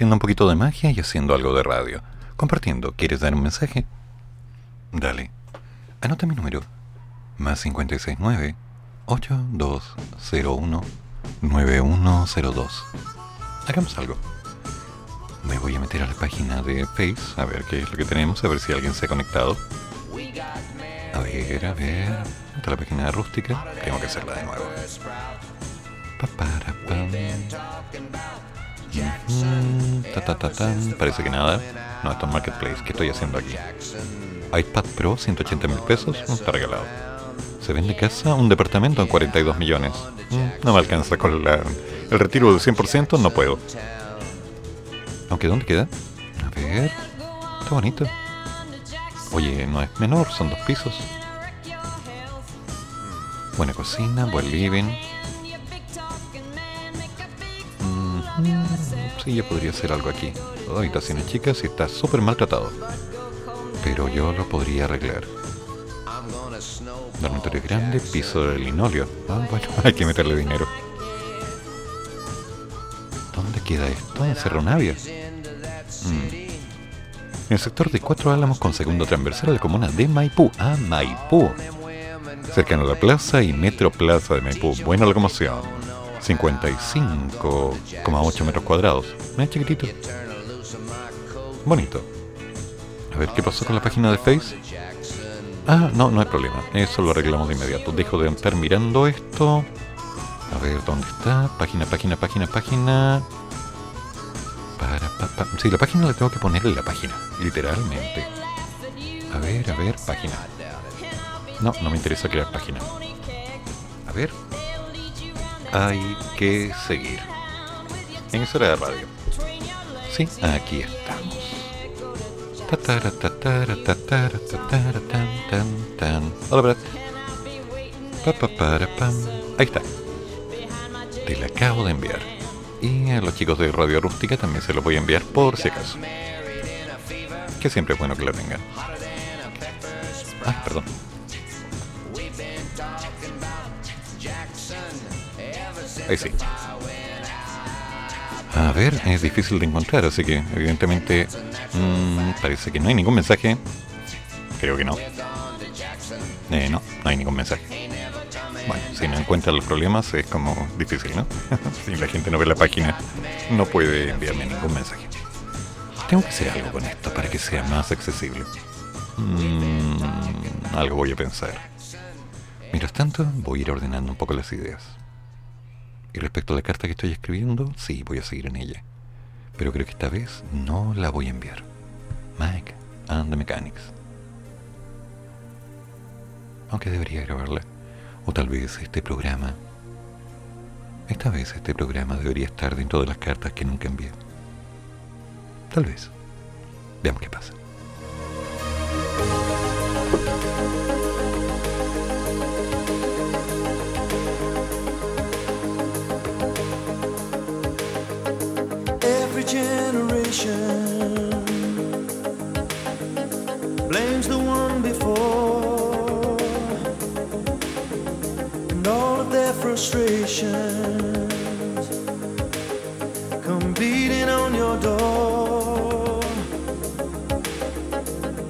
Speaker 4: Haciendo un poquito de magia y haciendo algo de radio. Compartiendo. ¿Quieres dar un mensaje? Dale. Anota mi número. Más 569 8201 9102. Hagamos algo. Me voy a meter a la página de Face a ver qué es lo que tenemos, a ver si alguien se ha conectado. A ver, a ver. Esta la página rústica. Tengo que hacerla de nuevo. Pa, para, Parece que nada. No, esto es Marketplace. ¿Qué estoy haciendo aquí? iPad Pro, 180 mil pesos. Está regalado. Se vende casa, un departamento en 42 millones. Mm, no me alcanza con el retiro del 100%, no puedo. Aunque, ¿dónde queda? A ver. Está bonito. Oye, no es menor, son dos pisos. Buena cocina, buen living. Sí, yo podría hacer algo aquí. Dos habitaciones chicas y está súper maltratado. Pero yo lo podría arreglar. Dormitorio grande, piso de linoleo. Ah, bueno, hay que meterle dinero. ¿Dónde queda esto? En Cerro Navia. Mm. En el sector de Cuatro Álamos con segundo transversal de la comuna de Maipú. Ah, Maipú. Cercano a la plaza y Metro Plaza de Maipú. Buena locomoción.
Speaker 3: 55,8 metros cuadrados. ¿No chiquitito? Bonito. A ver, ¿qué pasó con la página de Face? Ah, no, no hay problema. Eso lo arreglamos de inmediato. Dejo de estar mirando esto. A ver, ¿dónde está? Página, página, página, página. Para, pa, Sí, la página la tengo que poner en la página, literalmente. A ver, a ver, página. No, no me interesa crear página. A ver. Hay que seguir. Era de radio. Sí, aquí estamos. Hola, Brad. Ahí está. Te la acabo de enviar. Y a los chicos de Radio Rústica también se lo voy a enviar por si acaso. Que siempre es bueno que la tengan. Ah, perdón. Ahí sí. A ver, es difícil de encontrar, así que evidentemente mmm, parece que no hay ningún mensaje. Creo que no. Eh, no, no hay ningún mensaje. Bueno, si no encuentra los problemas es como difícil, ¿no? si la gente no ve la página, no puede enviarme ningún mensaje. Tengo que hacer algo con esto para que sea más accesible. Mm, algo voy a pensar. Mientras tanto, voy a ir ordenando un poco las ideas. Y respecto a la carta que estoy escribiendo, sí, voy a seguir en ella. Pero creo que esta vez no la voy a enviar. Mike and the Mechanics. Aunque debería grabarla. O tal vez este programa. Esta vez este programa debería estar dentro de las cartas que nunca envié. Tal vez. Veamos qué pasa. Frustrations come beating on your door.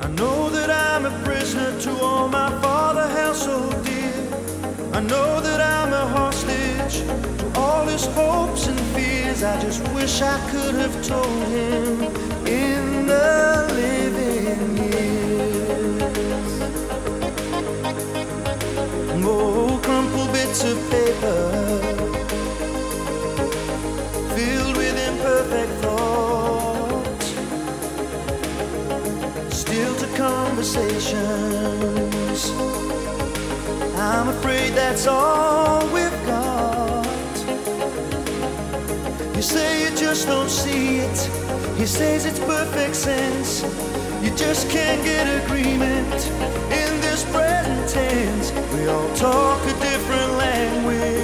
Speaker 3: I know that I'm a prisoner to all my father held so dear. I know that I'm a hostage to all his hopes and fears. I just wish I could have told him in the living bits of paper filled with imperfect thoughts, still to conversations. I'm afraid that's all we've got. You say you just don't see it. He says it's perfect sense. You just can't get agreement in this present tense. We all talk a different with.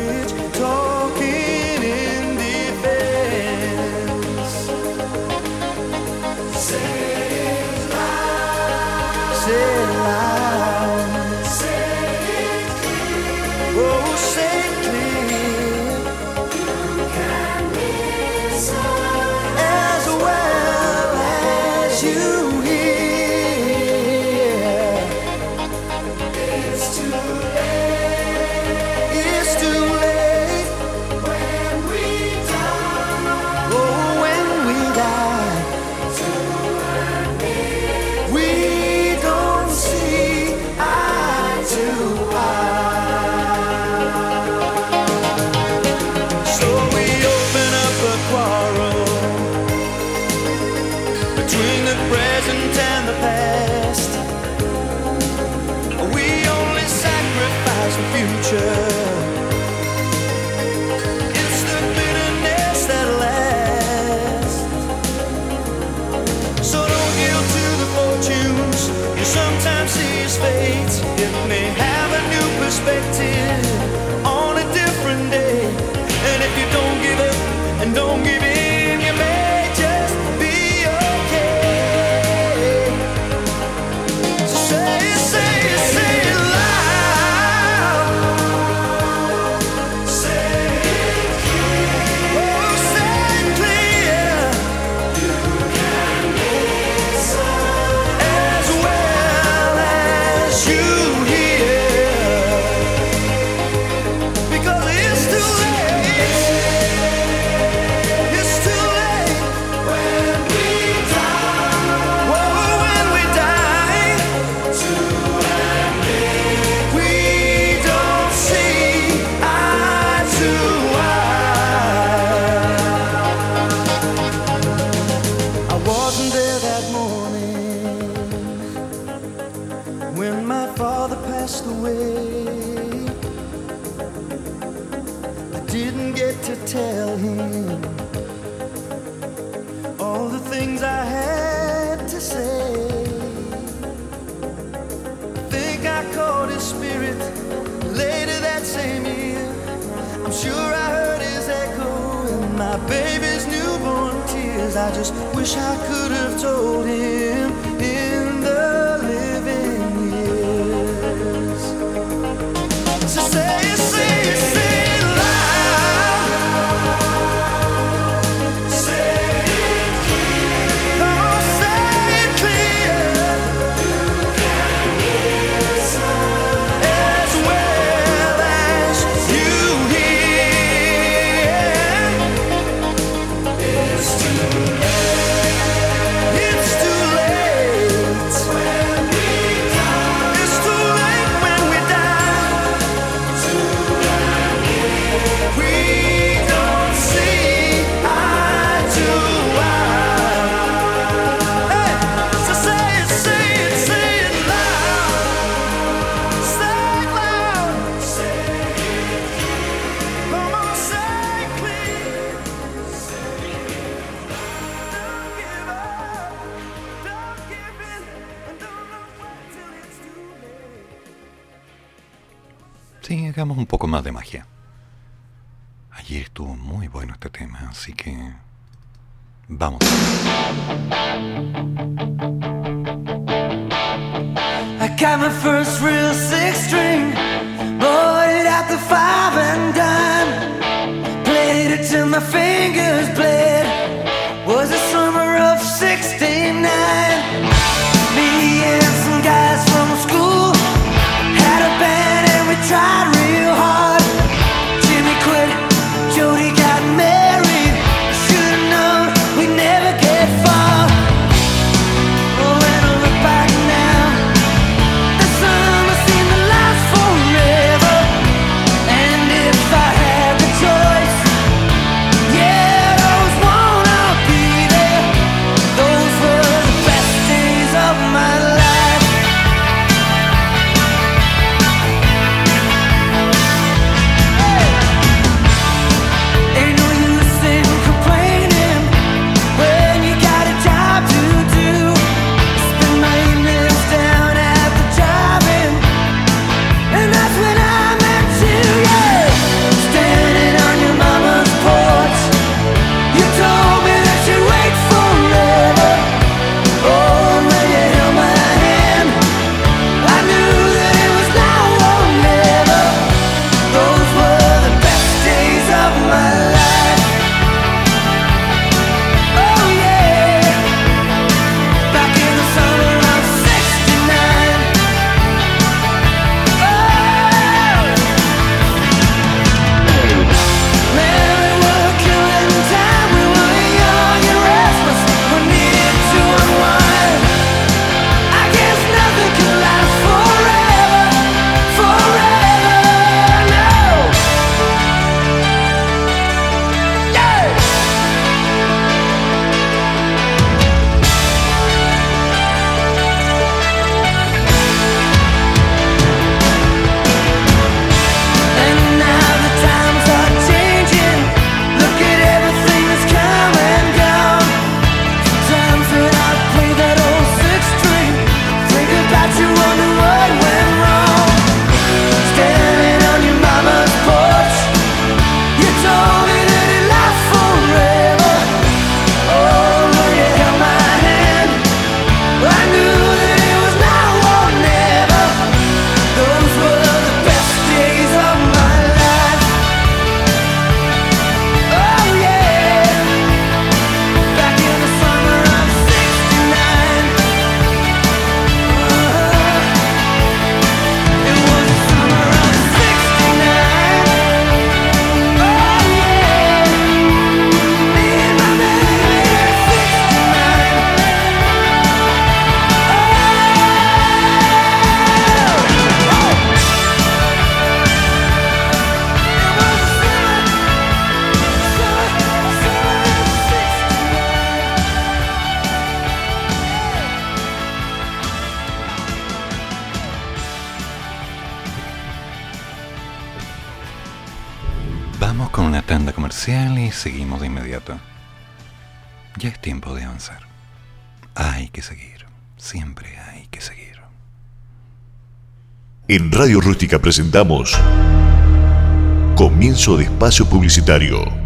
Speaker 3: Poco más de magia. Ayer estuvo muy bueno este tema, así que vamos. I got my first real six string, bought it at the five and dime, played it till my fingers bled. Was the summer of '69. Me and some guys from school had a band and we tried. Seguimos de inmediato. Ya es tiempo de avanzar. Hay que seguir. Siempre hay que seguir.
Speaker 5: En Radio Rústica presentamos Comienzo de Espacio Publicitario.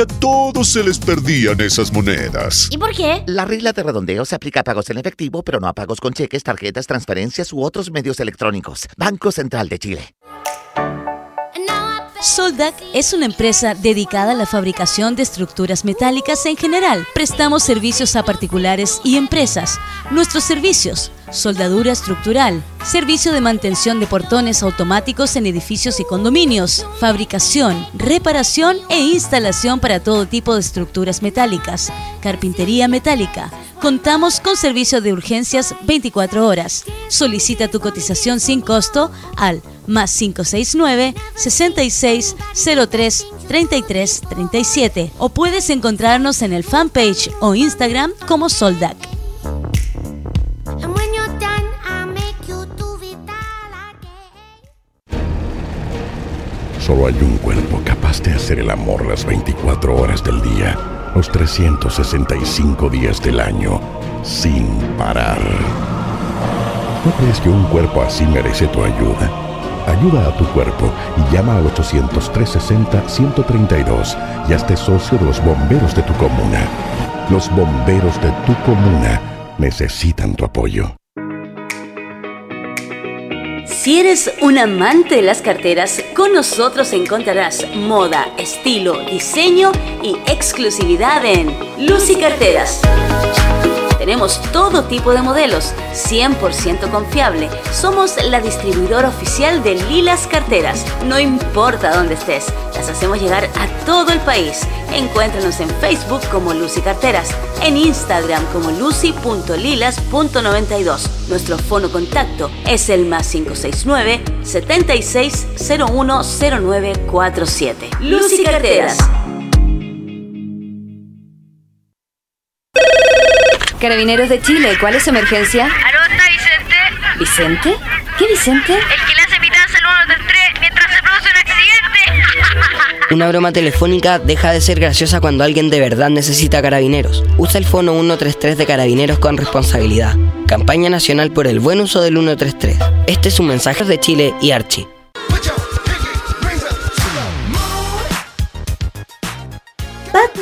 Speaker 5: a todos se les perdían esas monedas.
Speaker 6: ¿Y por qué?
Speaker 7: La regla de redondeo se aplica a pagos en efectivo, pero no a pagos con cheques, tarjetas, transferencias u otros medios electrónicos. Banco Central de Chile.
Speaker 1: Soldac es una empresa dedicada a la fabricación de estructuras metálicas en general. Prestamos servicios a particulares y empresas. Nuestros servicios, soldadura estructural, servicio de mantención de portones automáticos en edificios y condominios, fabricación, reparación e instalación para todo tipo de estructuras metálicas, carpintería metálica. Contamos con servicio de urgencias 24 horas. Solicita tu cotización sin costo al más 569 66 03 33 37 o puedes encontrarnos en el fanpage o Instagram como Soldac.
Speaker 8: Solo hay un cuerpo capaz de hacer el amor las 24 horas del día, los 365 días del año, sin parar. ¿No crees que un cuerpo así merece tu ayuda? Ayuda a tu cuerpo y llama al 800-360-132 y hazte socio de los bomberos de tu comuna. Los bomberos de tu comuna necesitan tu apoyo.
Speaker 1: Si eres un amante de las carteras, con nosotros encontrarás moda, estilo, diseño y exclusividad en Lucy Carteras. Tenemos todo tipo de modelos, 100% confiable. Somos la distribuidora oficial de Lilas Carteras. No importa dónde estés, las hacemos llegar a todo el país. Encuéntranos en Facebook como Lucy Carteras, en Instagram como lucy.lilas.92. Nuestro fono contacto es el más 569 76010947. Lucy Carteras.
Speaker 9: Carabineros de Chile, ¿cuál es su emergencia?
Speaker 10: ¿Aló, está Vicente?
Speaker 9: ¿Vicente? ¿Qué Vicente?
Speaker 10: El
Speaker 11: Una broma telefónica deja de ser graciosa cuando alguien de verdad necesita carabineros. Usa el fono 133 de carabineros con responsabilidad. Campaña nacional por el buen uso del 133. Este es un mensaje de Chile y Archie.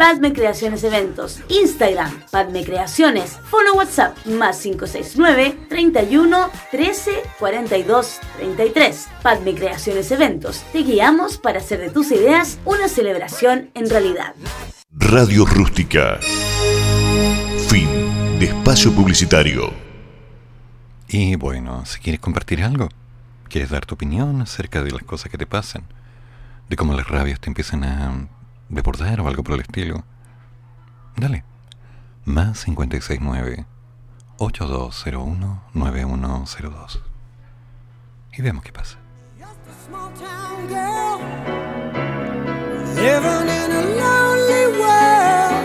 Speaker 1: Padme Creaciones Eventos, Instagram, Padme Creaciones, Fono WhatsApp, más 569 31 13 42 33. Padme Creaciones Eventos, te guiamos para hacer de tus ideas una celebración en realidad.
Speaker 5: Radio Rústica. Fin de espacio publicitario.
Speaker 2: Y bueno, si quieres compartir algo, quieres dar tu opinión acerca de las cosas que te pasan, de cómo las rabias te empiezan a desbordar o algo por el estilo, dale. Más 569 8201 9102. Y veamos qué pasa.
Speaker 12: Living in a lonely world.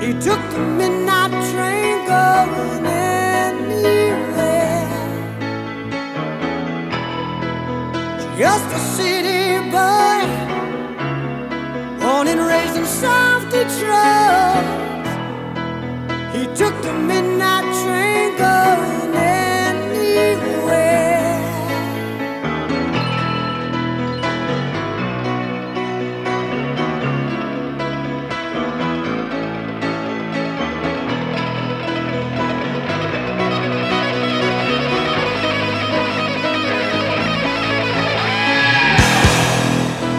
Speaker 12: She took the midnight train going anywhere. Just a city boy, born and raised in South Detroit. He took the midnight train going anywhere.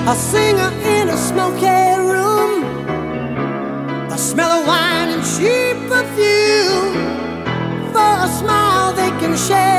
Speaker 12: A singer in a smoky smell of wine and cheap perfume
Speaker 2: for a smile they can share.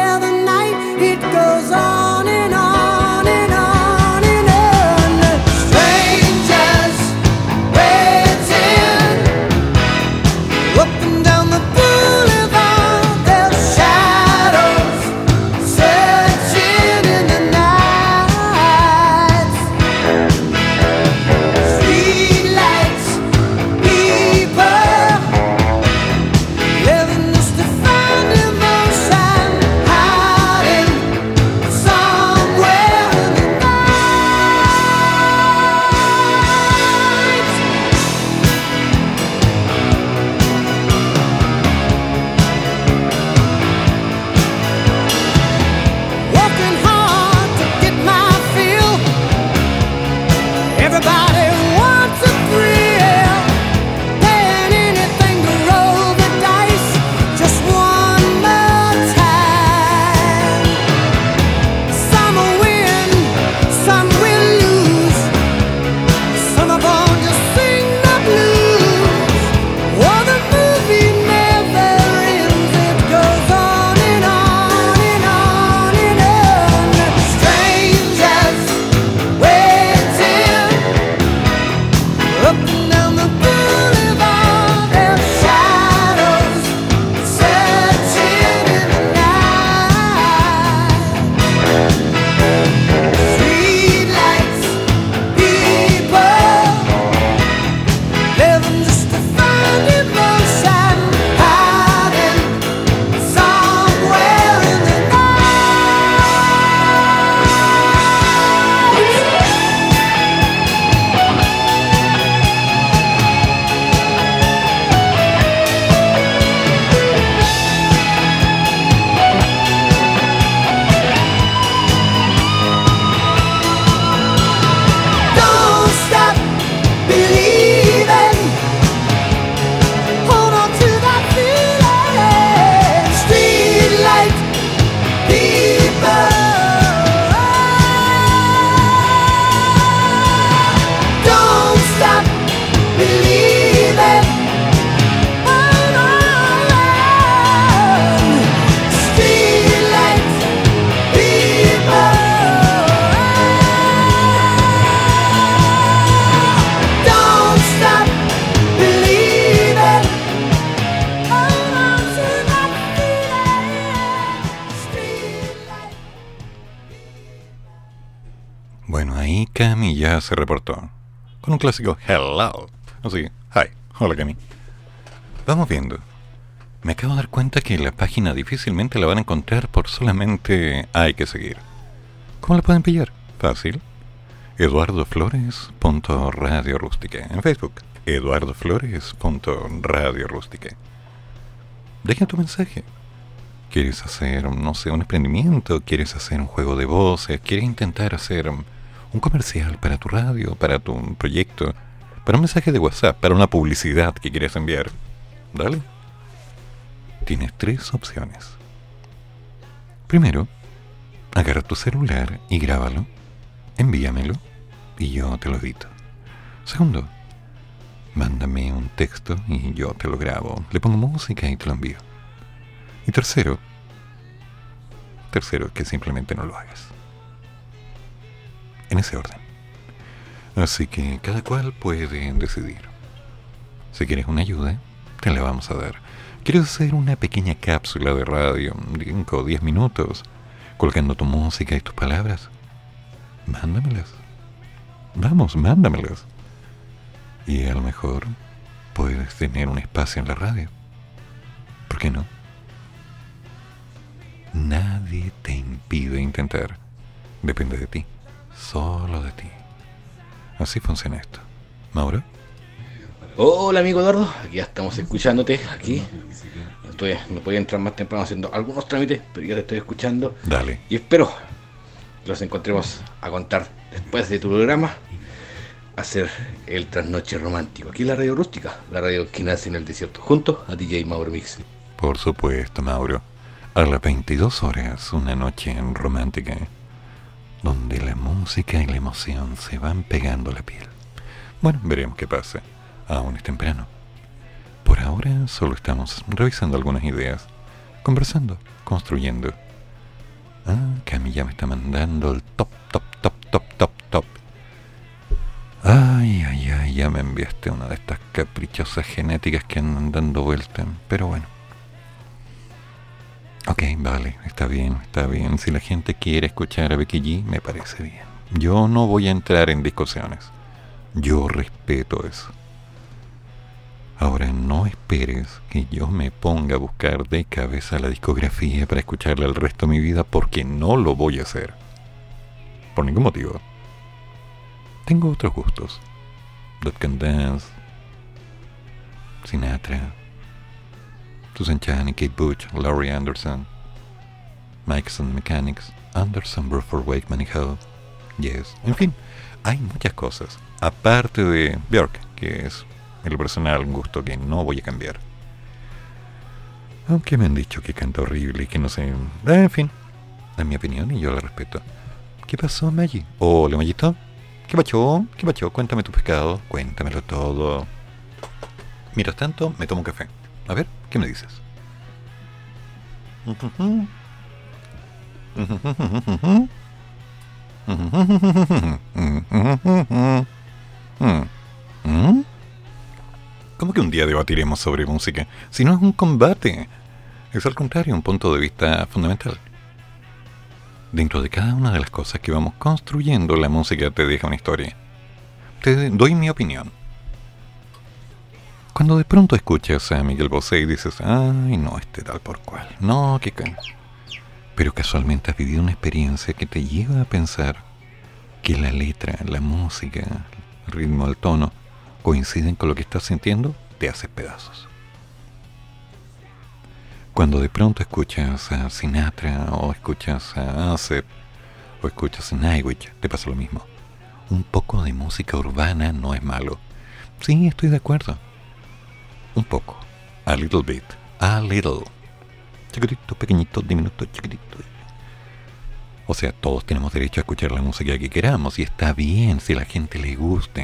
Speaker 2: Clásico hello. Así, hi, hola Cami. Vamos viendo. Me acabo de dar cuenta que la página difícilmente la van a encontrar por solamente hay que seguir. ¿Cómo la pueden pillar? Fácil. eduardoflores.radiorústica en Facebook. eduardoflores.radiorústica. Deja tu mensaje. ¿Quieres hacer, no sé, un emprendimiento? ¿Quieres hacer un juego de voces? ¿Quieres intentar hacer un comercial para tu radio, para tu proyecto? Para un mensaje de WhatsApp, para una publicidad que quieres enviar. Dale. Tienes tres opciones. Primero, agarra tu celular y grábalo, envíamelo y yo te lo edito. Segundo, mándame un texto y yo te lo grabo, le pongo música y te lo envío. Y tercero, tercero, que simplemente no lo hagas. En ese orden. Así que cada cual puede decidir. Si quieres una ayuda, te la vamos a dar. ¿Quieres hacer una pequeña cápsula de radio, 5 o 10 minutos, colgando tu música y tus palabras? Mándamelas. Vamos, mándamelas. Y a lo mejor puedes tener un espacio en la radio. ¿Por qué no? Nadie te impide intentar. Depende de ti. Solo de ti. Así funciona esto. ¿Mauro?
Speaker 6: Hola amigo Eduardo, aquí ya estamos escuchándote, aquí. Estoy, no podía entrar más temprano haciendo algunos trámites, pero ya te estoy escuchando.
Speaker 2: Dale.
Speaker 6: Y espero que los encontremos a contar después de tu programa, hacer el trasnoche romántico. Aquí en la radio rústica, la radio que nace en el desierto, junto a DJ Mauro Mix.
Speaker 2: Por supuesto, Mauro. A las 22 horas, una noche romántica, donde la música y la emoción se van pegando a la piel. Bueno, veremos qué pasa. Aún es temprano. Por ahora solo estamos revisando algunas ideas, conversando, construyendo. Ah, Cami ya me está mandando el top, top, top, top, top, top. Ay, ay, ay, ya me enviaste una de estas caprichosas genéticas que andan dando vuelta. Pero bueno. Ok, vale, está bien, está bien. Si la gente quiere escuchar a Becky G, me parece bien. Yo no voy a entrar en discusiones. Yo respeto eso. Ahora no esperes que yo me ponga a buscar de cabeza la discografía para escucharla el resto de mi vida porque no lo voy a hacer. Por ningún motivo. Tengo otros gustos. That Can Dance, Sinatra, Susan Chan Kate Butch, Laurie Anderson, Mikes and Mechanics, Anderson, Bruford Wakeman y Howe, Yes. En fin, hay muchas cosas. Aparte de Björk, que es en lo personal gusto que no voy a cambiar. Aunque me han dicho que canta horrible y que no sé. En fin, es mi opinión y yo la respeto. ¿Qué pasó, Maggie? Hola, Mayito. ¿Qué pacho? ¿Qué pacho? Cuéntame tu pescado. Cuéntamelo todo. Mientras tanto, me tomo un café. A ver, ¿qué me dices? ¿Cómo que un día debatiremos sobre música? Si no es un combate. Es al contrario, un punto de vista fundamental. Dentro de cada una de las cosas que vamos construyendo, la música te deja una historia. Te doy mi opinión. Cuando de pronto escuchas a Miguel Bosé y dices, ay, no, este tal por cual, no, can. Pero casualmente has vivido una experiencia que te lleva a pensar que la letra, la música, el ritmo, el tono, coinciden con lo que estás sintiendo, te haces pedazos. Cuando de pronto escuchas a Sinatra o escuchas a Asep o escuchas a Nightwish, te pasa lo mismo. Un poco de música urbana no es malo. Sí, estoy de acuerdo. Un poco. A little bit. A little. Chiquitito, pequeñito, diminuto, chiquitito. O sea, todos tenemos derecho a escuchar la música que queramos y está bien si la gente le gusta.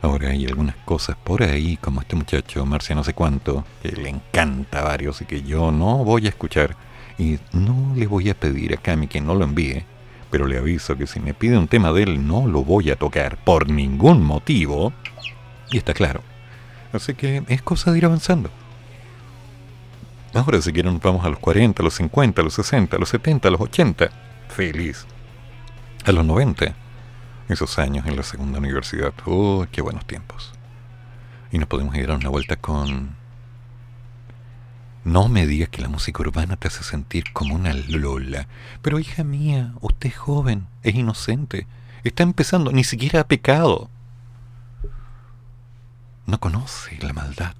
Speaker 2: Ahora hay algunas cosas por ahí, como este muchacho Marcia no sé cuánto, que le encanta varios y que yo no voy a escuchar. Y no le voy a pedir a Cami que no lo envíe, pero le aviso que si me pide un tema de él no lo voy a tocar por ningún motivo. Y está claro. Así que es cosa de ir avanzando. Ahora si quieren vamos a los 40, a los 50, a los 60, a los 70, a los 80. Feliz. A los 90.
Speaker 3: Esos años en la segunda universidad. ¡Oh, qué buenos tiempos! Y nos podemos ir a una vuelta con... No me digas que la música urbana te hace sentir como una lola. Pero hija mía, usted es joven, es inocente, está empezando, ni siquiera ha pecado. No conoce la maldad.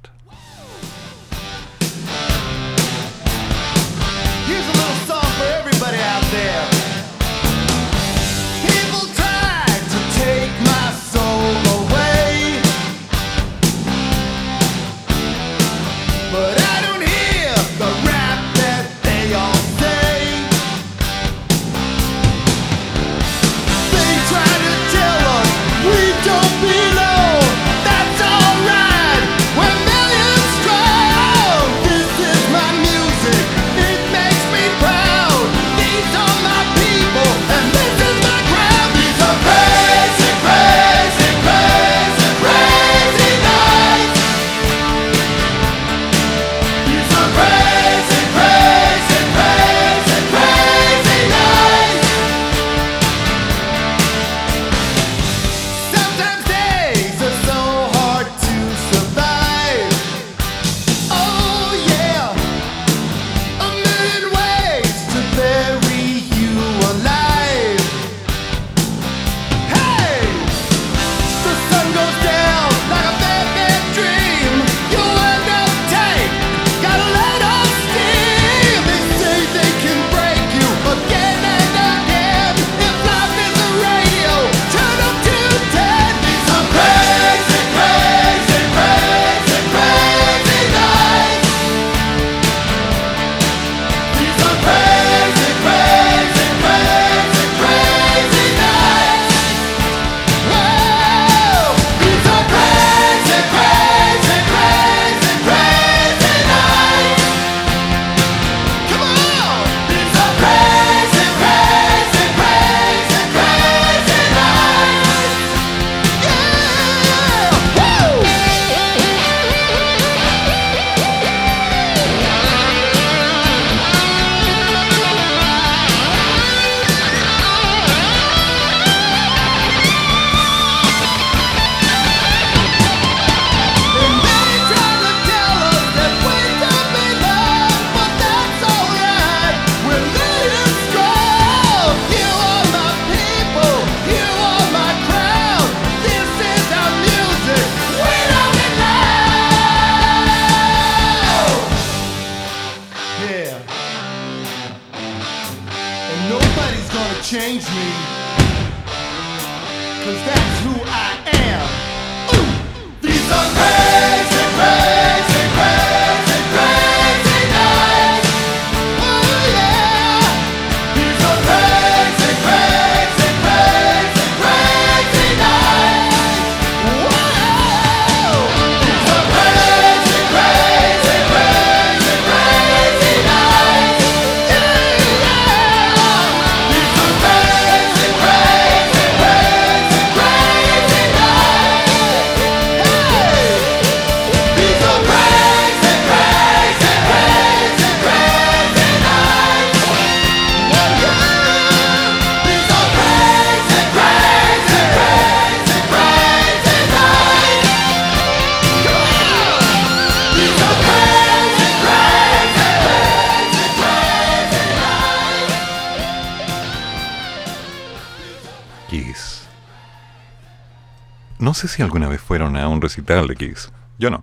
Speaker 3: Sé si alguna vez fueron a un recital de Kiss. Yo no.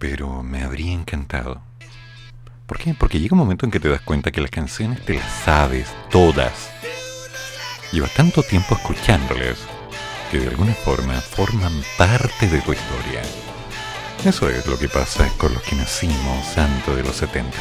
Speaker 3: Pero me habría encantado. ¿Por qué? Porque llega un momento en que te das cuenta que las canciones te las sabes todas. Llevas tanto tiempo escuchándolas que de alguna forma forman parte de tu historia. Eso es lo que pasa con los que nacimos antes de los 70.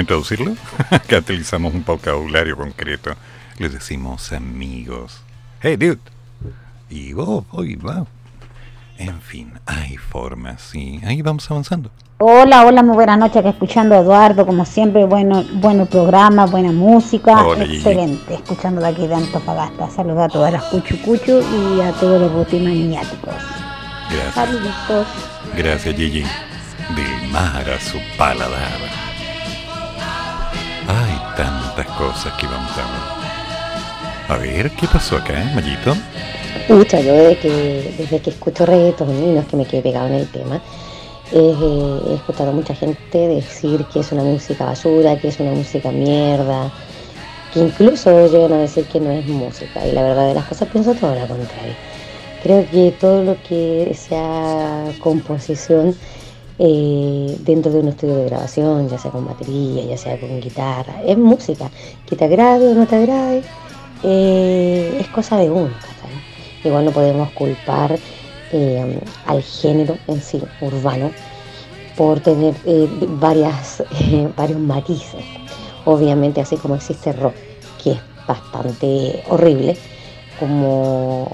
Speaker 2: ¿Quieren traducirlo? Acá utilizamos un vocabulario concreto. Les decimos amigos. Hey, dude. Y oh, hoy va. En fin, hay formas, sí. Ahí vamos avanzando.
Speaker 13: Hola, hola, muy buenas noches, que escuchando a Eduardo, como siempre, bueno, bueno programa, buena música,
Speaker 2: Hola, Gigi.
Speaker 13: excelente, escuchando de aquí de Antofagasta. Saludos a todas las cuchu cuchu y a todos los botimaniáticos.
Speaker 2: Gracias.
Speaker 13: Saluditos.
Speaker 2: Gracias, Gigi. Del mar a su paladar. Tantas cosas que vamos a ver. A ver, ¿qué pasó acá, Mayito?
Speaker 14: Pucha, yo desde que, desde que escucho reggaetón y no es que me quede pegado en el tema, eh, he escuchado a mucha gente decir que es una música basura, que es una música mierda, que incluso llegan a decir que no es música. Y la verdad de las cosas pienso todo lo contrario. Creo que todo lo que sea composición eh, dentro de un estudio de grabación, ya sea con batería, ya sea con guitarra, es música. Que te agrade o no te agrade, eh, es cosa de uno. ¿cachai? Igual no podemos culpar eh, al género en sí, urbano, por tener varias, varios matices. Obviamente, así como existe rock, que es bastante horrible, como,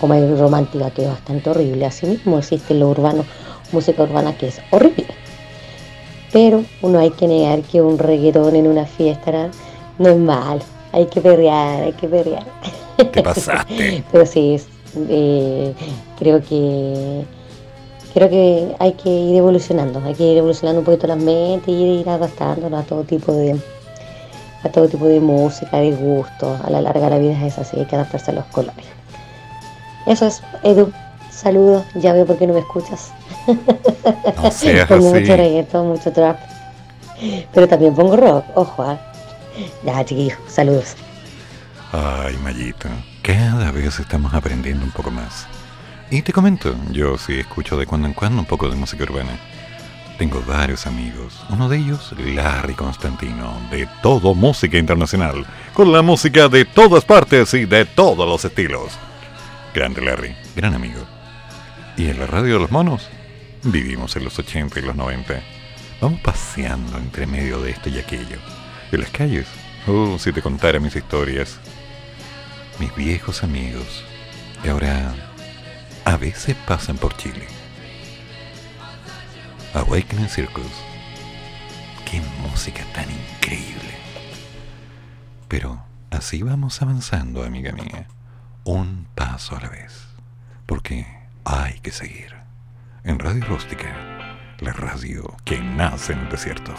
Speaker 14: como hay romántica, que es bastante horrible, así mismo existe lo urbano, música urbana, que es horrible. Pero uno hay que negar que un reggaetón en una fiesta no es malo. Hay que perrear, hay que perrear.
Speaker 2: Te pasaste.
Speaker 14: Pero sí, es, eh, creo que creo que hay que ir evolucionando, hay que ir evolucionando un poquito las mentes y ir adaptándonos a todo tipo de a todo tipo de música, de gusto. A la larga la vida es así, hay que adaptarse a los colores. Eso es, Edu. Saludos, ya veo por qué no me escuchas.
Speaker 2: No seas
Speaker 14: Pongo
Speaker 2: así.
Speaker 14: mucho reggaetón, mucho trap. Pero también pongo rock, ojo, ¿ah? Ya, chiquillos, saludos.
Speaker 2: Ay, Mayito, cada vez estamos aprendiendo un poco más. Y te comento, yo sí escucho de cuando en cuando un poco de música urbana. Tengo varios amigos, uno de ellos, Larry Constantino, de todo música internacional, con la música de todas partes y de todos los estilos. Grande Larry, gran amigo. Y en la radio de los monos, vivimos en los 80 y los 90. Vamos paseando entre medio de esto y aquello. En las calles, oh, si te contara mis historias, mis viejos amigos, que ahora a veces pasan por Chile. Awakening Circus. Qué música tan increíble. Pero así vamos avanzando, amiga mía. Un paso a la vez. Porque hay que seguir. En Radio Rústica, la radio que nace en el desierto.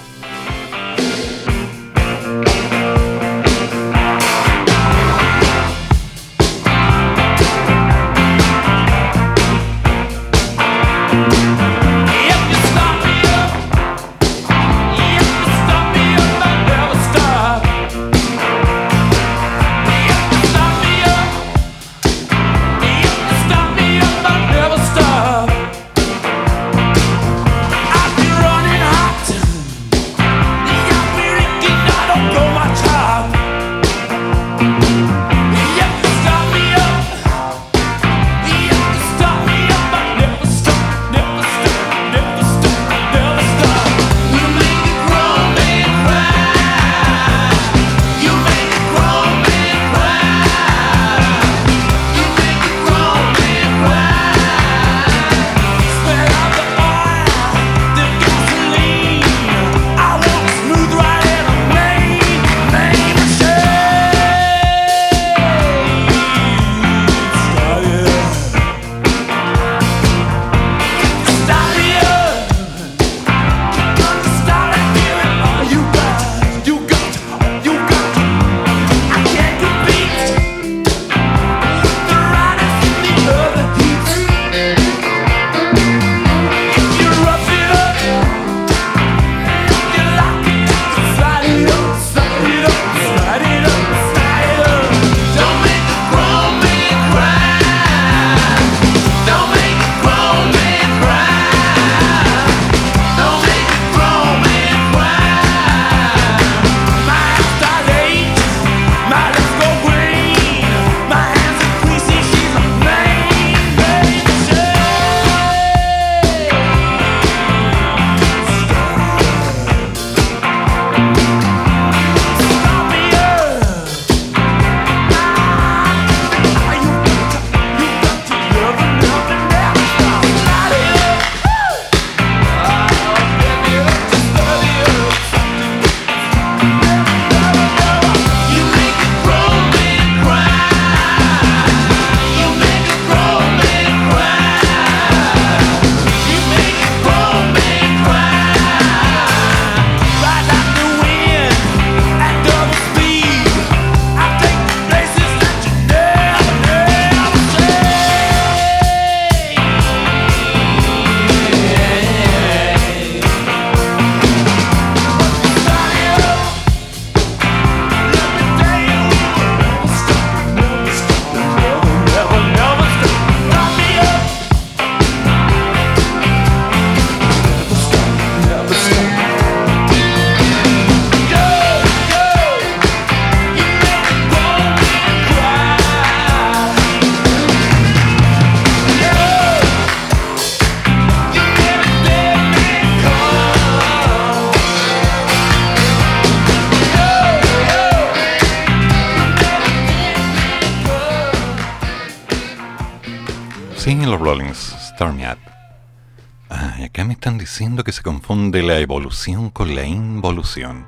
Speaker 2: Confunde la evolución con la involución,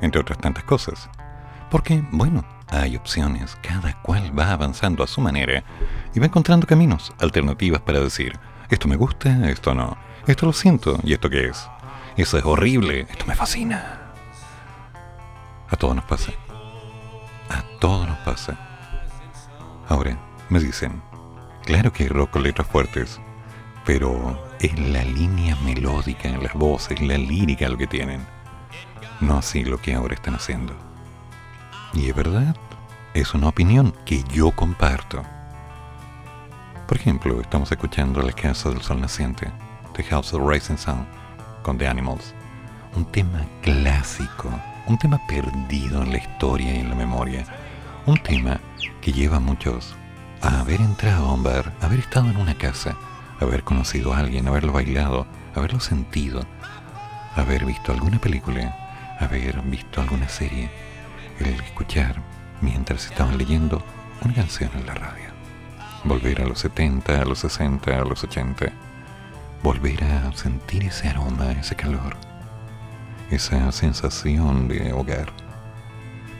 Speaker 2: entre otras tantas cosas. Porque, bueno, hay opciones, cada cual va avanzando a su manera y va encontrando caminos, alternativas para decir, esto me gusta, esto no, esto lo siento, ¿y esto qué es? Eso es horrible, esto me fascina. A todos nos pasa. A todos nos pasa. Ahora, me dicen, claro que hay rock con letras fuertes, pero es la línea melódica las voces, la lírica lo que tienen. No así lo que ahora están haciendo. Y es verdad, es una opinión que yo comparto. Por ejemplo, estamos escuchando La Casa del Sol Naciente, The House of Rising Sun, con The Animals. Un tema clásico, un tema perdido en la historia y en la memoria. Un tema que lleva a muchos a haber entrado a un bar, haber estado en una casa, haber conocido a alguien, haberlo bailado, haberlo sentido, haber visto alguna película, haber visto alguna serie, el escuchar mientras estaban leyendo una canción en la radio. Volver a los 70, a los 60, a los 80. Volver a sentir ese aroma, ese calor, esa sensación de hogar.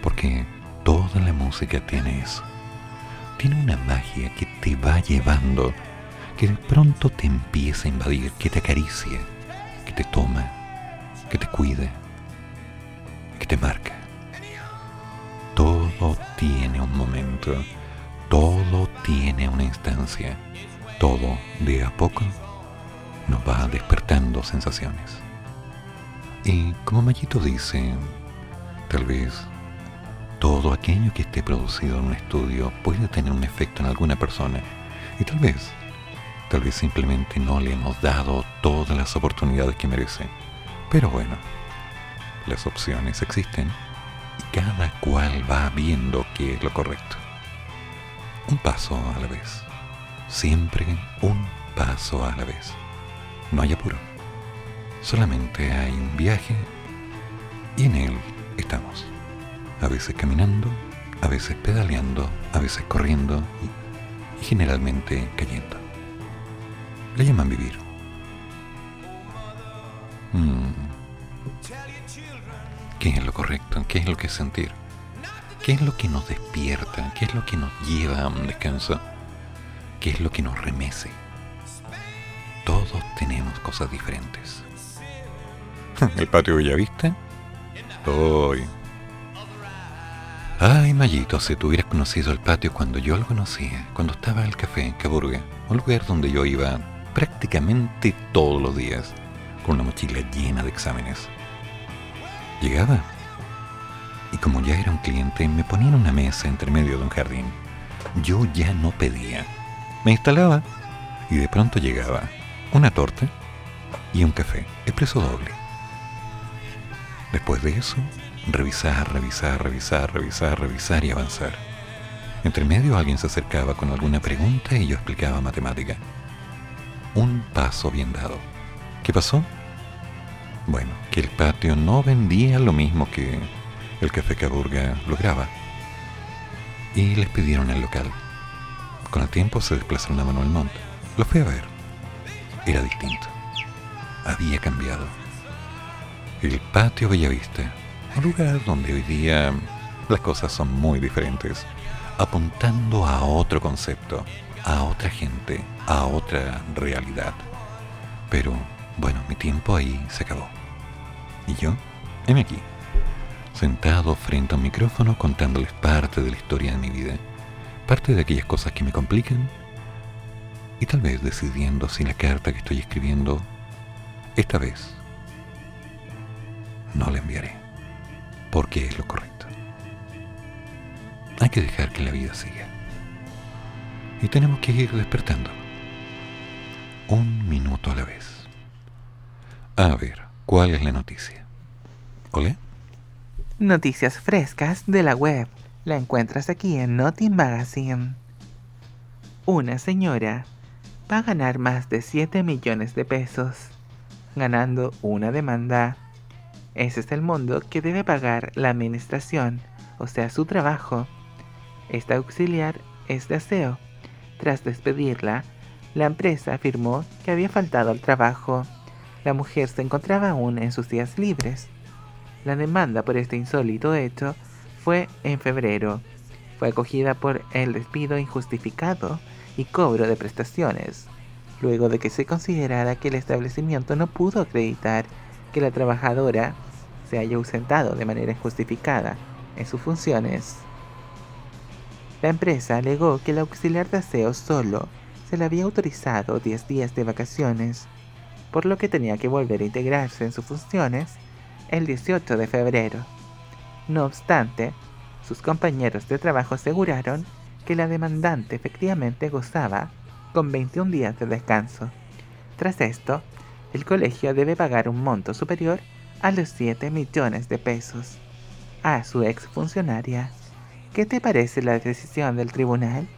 Speaker 2: Porque toda la música tiene eso. Tiene una magia que te va llevando, que de pronto te empieza a invadir, que te acaricia, que te toma, que te cuida, que te marca. Todo tiene un momento, todo tiene una instancia, todo de a poco nos va despertando sensaciones. Y como Mayito dice, tal vez todo aquello que esté producido en un estudio puede tener un efecto en alguna persona y tal vez, tal vez simplemente no le hemos dado todas las oportunidades que merece. Pero bueno, las opciones existen y cada cual va viendo qué es lo correcto. Un paso a la vez. Siempre un paso a la vez. No hay apuro. Solamente hay un viaje y en él estamos. A veces caminando, a veces pedaleando, a veces corriendo y, y generalmente cayendo. Le llaman vivir. Mm. ¿Qué es lo correcto? ¿Qué es lo que es sentir? ¿Qué es lo que nos despierta? ¿Qué es lo que nos lleva a un descanso? ¿Qué es lo que nos remece? Todos tenemos cosas diferentes. ¿El patio Bellavista? Hoy. Ay, Mayito, si tú hubieras conocido el patio cuando yo lo conocía, cuando estaba en el café en Caburga, un lugar donde yo iba prácticamente todos los días, con una mochila llena de exámenes. Llegaba. Y como ya era un cliente, me ponía en una mesa entre medio de un jardín. Yo ya no pedía. Me instalaba y de pronto llegaba una torta y un café, expreso doble. Después de eso, revisar, revisar, revisar, revisar, revisar y avanzar. Entre medio alguien se acercaba con alguna pregunta y yo explicaba matemática. Un paso bien dado. ¿Qué pasó? Bueno, que el patio no vendía lo mismo que el café Caburga lograba. Y les pidieron el local. Con el tiempo se desplazaron a Manuel Montt. Lo fui a ver. Era distinto. Había cambiado. El patio Bellavista, un lugar donde hoy día las cosas son muy diferentes, apuntando a otro concepto, a otra gente, a otra realidad. Pero bueno, mi tiempo ahí se acabó. Y yo, heme aquí, sentado frente a un micrófono contándoles parte de la historia de mi vida, parte de aquellas cosas que me complican, y tal vez decidiendo si la carta que estoy escribiendo, esta vez, no la enviaré, porque es lo correcto. Hay que dejar que la vida siga. Y tenemos que ir despertando. Un minuto a la vez. A ver, ¿cuál es la noticia? ¿Ole?
Speaker 15: Noticias frescas de la web. La encuentras aquí en Notin Magazine. Una señora va a ganar más de 7 millones de pesos, ganando una demanda. Ese es el mundo que debe pagar la administración, o sea, su trabajo. Esta auxiliar es de aseo. Tras despedirla, La empresa afirmó que había faltado al trabajo. La mujer se encontraba aún en sus días libres. La demanda por este insólito hecho fue en febrero. Fue acogida por el despido injustificado y cobro de prestaciones, luego de que se considerara que el establecimiento no pudo acreditar que la trabajadora se haya ausentado de manera injustificada en sus funciones. La empresa alegó que el auxiliar de aseo solo se le había autorizado 10 días de vacaciones, por lo que tenía que volver a integrarse en sus funciones el 18 de febrero. No obstante, sus compañeros de trabajo aseguraron que la demandante efectivamente gozaba con 21 días de descanso. Tras esto, el colegio debe pagar un monto superior a los 7 millones de pesos a su ex funcionaria. ¿Qué te parece la decisión del tribunal?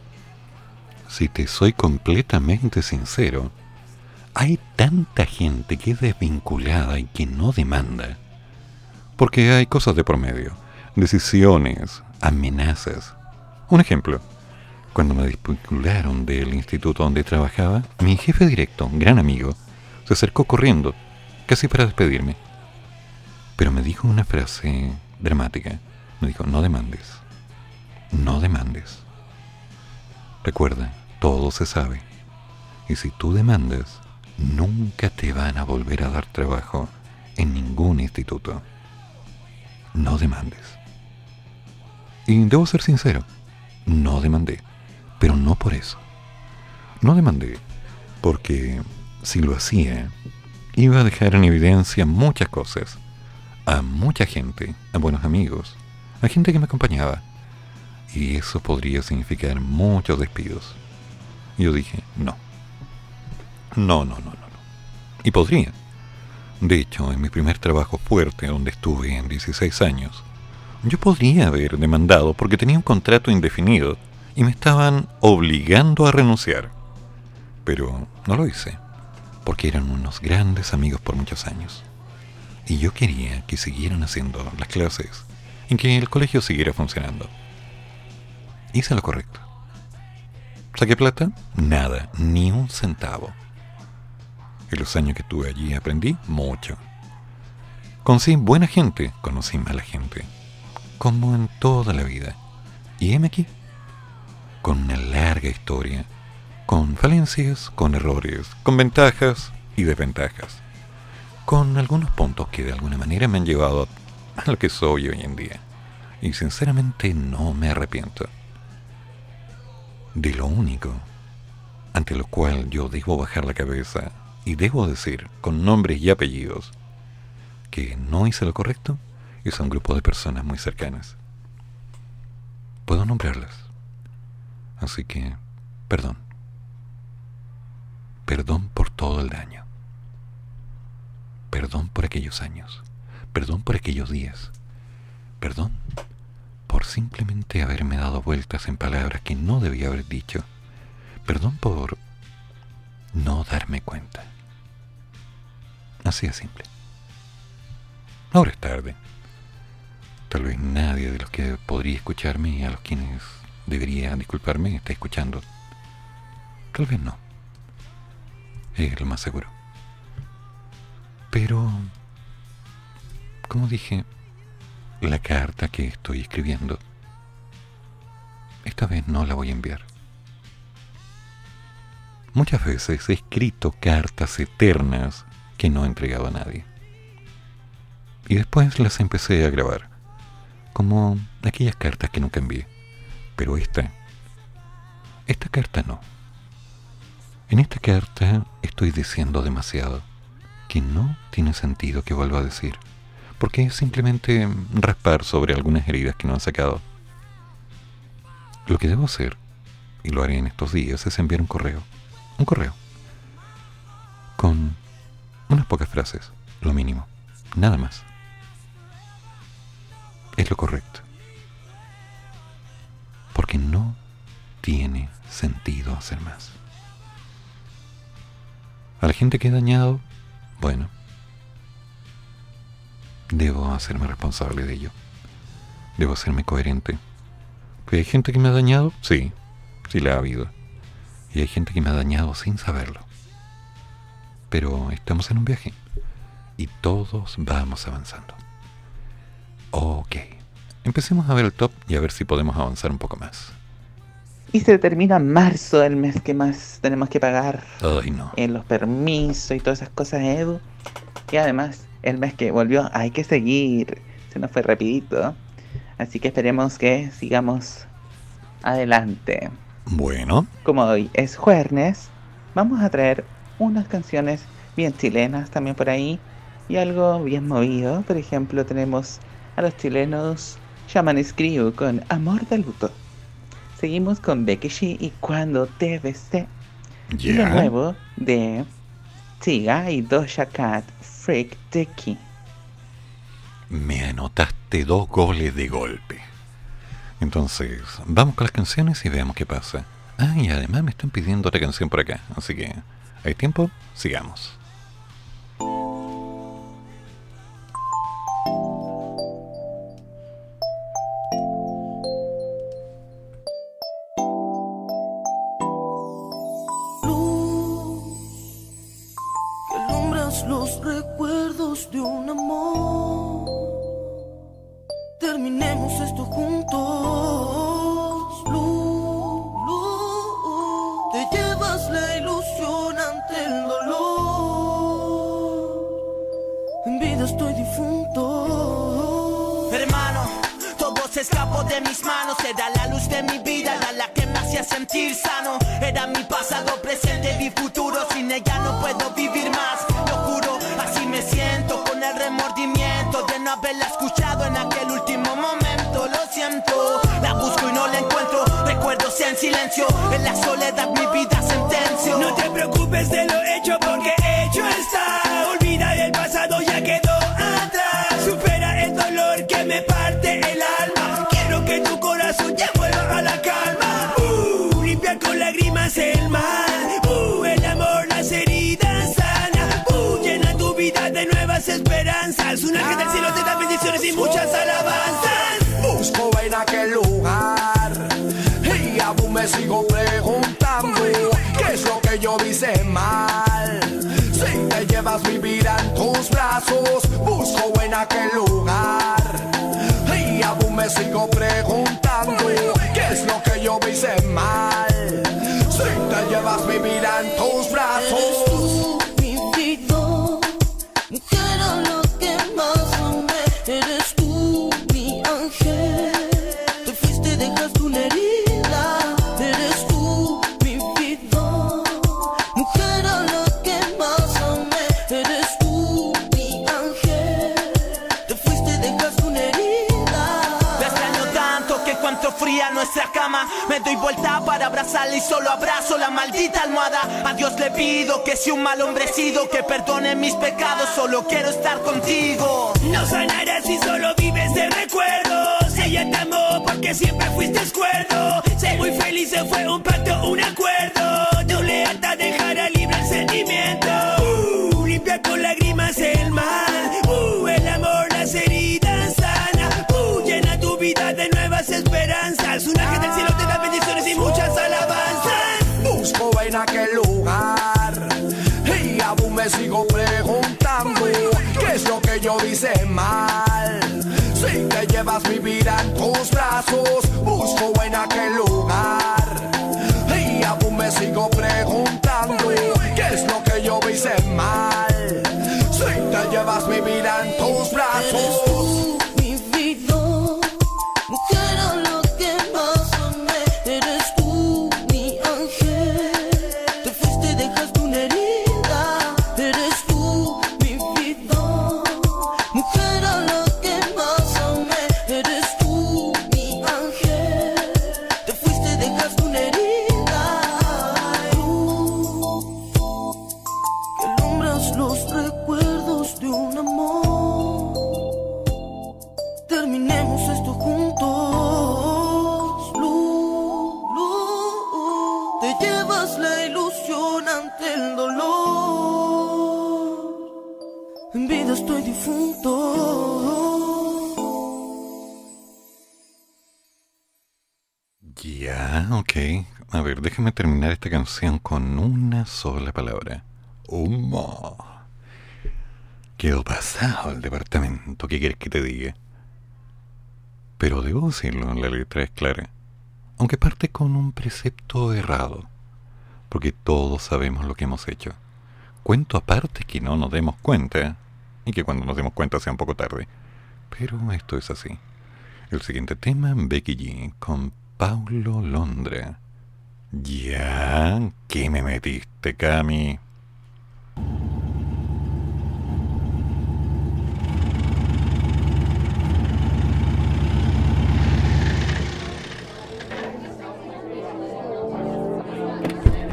Speaker 2: Si te soy completamente sincero, hay tanta gente que es desvinculada y que no demanda. Porque hay cosas de promedio, decisiones, amenazas. Un ejemplo, cuando me desvincularon del instituto donde trabajaba, mi jefe directo, un gran amigo, se acercó corriendo, casi para despedirme. Pero me dijo una frase dramática. Me dijo, no demandes. No demandes. Recuerda, todo se sabe. Y si tú demandas, nunca te van a volver a dar trabajo en ningún instituto. No demandes. Y debo ser sincero, no demandé, pero no por eso. No demandé porque si lo hacía, iba a dejar en evidencia muchas cosas, a mucha gente, a buenos amigos, a gente que me acompañaba, y eso podría significar muchos despidos. Yo dije, no. No, no, no, no. Y podría. De hecho, en mi primer trabajo fuerte, donde estuve en 16 años, yo podría haber demandado porque tenía un contrato indefinido y me estaban obligando a renunciar. Pero no lo hice, porque eran unos grandes amigos por muchos años. Y yo quería que siguieran haciendo las clases y que el colegio siguiera funcionando. Hice lo correcto. ¿Saqué plata? Nada, ni un centavo. En los años que estuve allí aprendí mucho. Conocí buena gente, conocí mala gente, como en toda la vida. Y heme aquí, con una larga historia, con falencias, con errores, con ventajas y desventajas, con algunos puntos que de alguna manera me han llevado a lo que soy hoy en día. Y sinceramente no me arrepiento. De lo único ante lo cual yo debo bajar la cabeza y debo decir con nombres y apellidos que no hice lo correcto es a un grupo de personas muy cercanas. Puedo nombrarlas. Así que, perdón. Perdón por todo el daño. Perdón por aquellos años. Perdón por aquellos días. Perdón por simplemente haberme dado vueltas en palabras que no debía haber dicho. Perdón por no darme cuenta. Así de simple. Ahora es tarde. Tal vez nadie de los que podría escucarme y a los quienes debería disculparme está escuchando. Tal vez no. Es lo más seguro. Pero, como dije, la carta que estoy escribiendo, esta vez no la voy a enviar. Muchas veces he escrito cartas eternas que no he entregado a nadie. Y después las empecé a grabar, como aquellas cartas que nunca envié. Pero esta, esta carta no. En esta carta estoy diciendo demasiado, que no tiene sentido que vuelva a decir, porque es simplemente raspar sobre algunas heridas que no han sacado. Lo que debo hacer, y lo haré en estos días, es enviar un correo. Un correo. Con unas pocas frases, lo mínimo. Nada más. Es lo correcto. Porque no tiene sentido hacer más. A la gente que he dañado, bueno, debo hacerme responsable de ello. Debo hacerme coherente. ¿Que hay gente que me ha dañado? Sí, sí la ha habido. Y hay gente que me ha dañado sin saberlo. Pero estamos en un viaje. Y todos vamos avanzando. Ok. Empecemos a ver el top y a ver si podemos avanzar un poco más.
Speaker 16: Y se termina marzo, el mes que más tenemos que pagar
Speaker 2: Ay, no.
Speaker 16: en los permisos y todas esas cosas, Edu. Y además, el mes que volvió, hay que seguir. Se nos fue rapidito. Así que esperemos que sigamos adelante.
Speaker 2: Bueno,
Speaker 16: Como hoy es jueves, vamos a traer unas canciones bien chilenas también por ahí y algo bien movido. Por ejemplo, tenemos a los chilenos Shaman Crew con Amor de Luto. Seguimos con Becky G y Cuando te besé. Y de nuevo de Tiga y Doja Cat Freak
Speaker 2: me anotaste dos goles de golpe. Entonces, vamos con las canciones y veamos qué pasa. Ah, y además me están pidiendo otra canción por acá. Así que, ¿hay tiempo? Sigamos.
Speaker 17: Silencio, en la soledad mi vida sentencio.
Speaker 18: Brazos, busco en aquel lugar y aún me sigo preguntando qué es lo que yo hice mal. Si te llevas mi vida en tus
Speaker 17: Me doy vuelta para abrazarla y solo abrazo la maldita almohada A Dios le pido que si un mal hombre sido Que perdone mis pecados, solo quiero estar contigo
Speaker 19: No sanarás si solo vives de recuerdos. Ella te amó porque siempre fuiste escuerdo. Sé muy feliz, se fue un pacto, un acuerdo.
Speaker 18: En aquel lugar y aún me sigo preguntando qué es lo que yo hice mal. Si te llevas mi vida en tus brazos, busco en aquel lugar y aún me sigo preguntando qué es lo que yo hice mal. Si te llevas mi vida en tus brazos.
Speaker 20: Una
Speaker 2: sola palabra. Humo. Quedó pasado el departamento, ¿qué quieres que te diga? Pero debo decirlo, la letra es clara. Aunque parte con un precepto errado, porque todos sabemos lo que hemos hecho. Cuento aparte que no nos demos cuenta, y que cuando nos demos cuenta sea un poco tarde. Pero esto es así. El siguiente tema, Becky G, con Paulo Londra. Ya, ¿qué me metiste, Cami?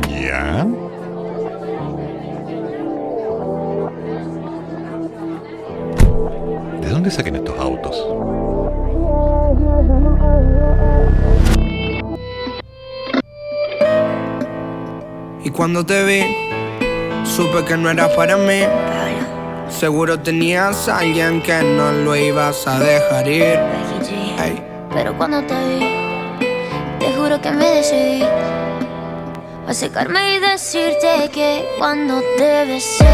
Speaker 2: ¿Ya?
Speaker 21: Cuando te vi, supe que no era para mí. Seguro tenías a alguien que no lo ibas a dejar ir. Ey.
Speaker 22: Pero cuando te vi, te juro que me decidí a acercarme y decirte que cuando te besé,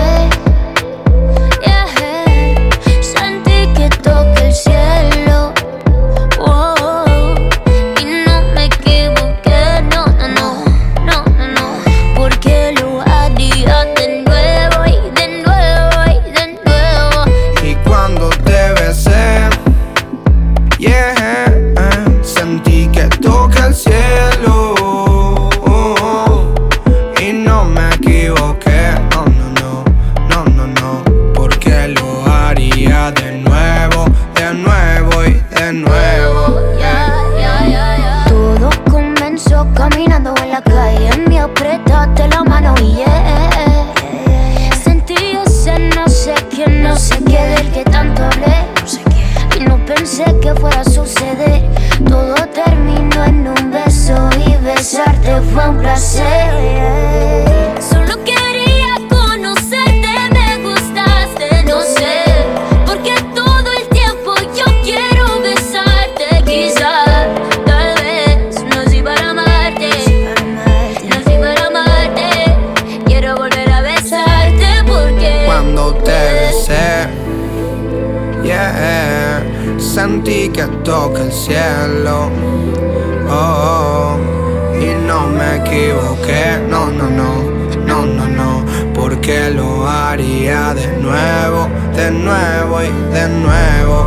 Speaker 22: yeah, sentí que toqué
Speaker 21: toca el cielo. Oh, y no me equivoqué, no, no, no, no, no, no, porque lo haría de nuevo, de nuevo y de nuevo.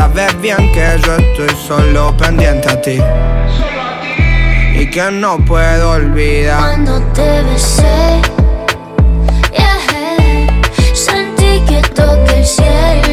Speaker 21: Sabes bien que yo estoy solo pendiente a ti. Y que no puedo olvidar.
Speaker 22: Cuando te besé, yeah, sentí que toqué el cielo.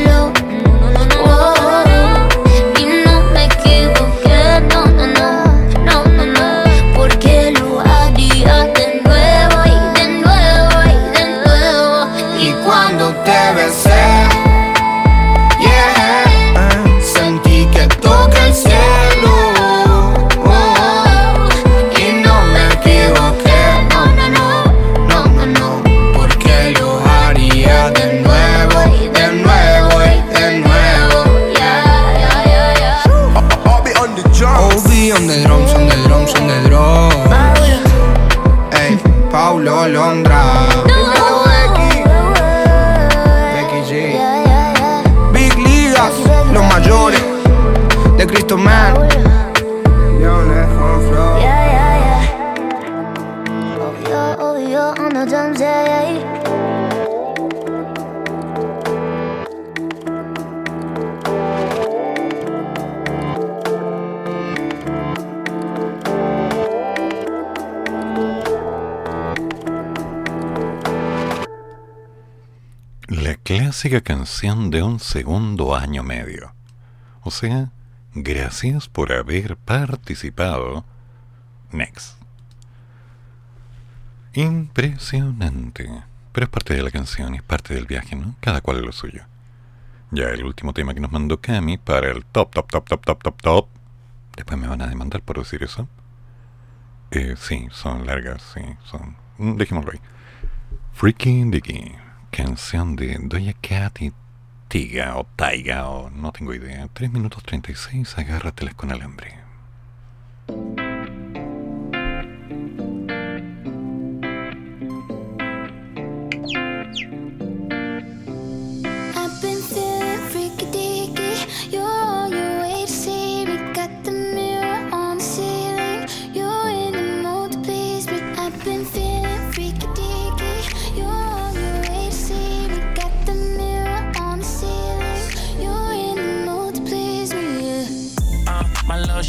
Speaker 2: Clásica canción de un segundo año medio. O sea, gracias por haber participado. Next. Impresionante. Pero es parte de la canción, es parte del viaje, ¿no? Cada cual es lo suyo. Ya el último tema que nos mandó Cami para el top, top, top, top, top, top, top. Después me van a demandar por decir eso. Eh, sí, son largas, sí, son. Dejémoslo ahí. Freaky Dicky, canción de Doja Cat y Tiga o Taiga o no tengo idea. 3 minutos 36, agárrateles con alambre.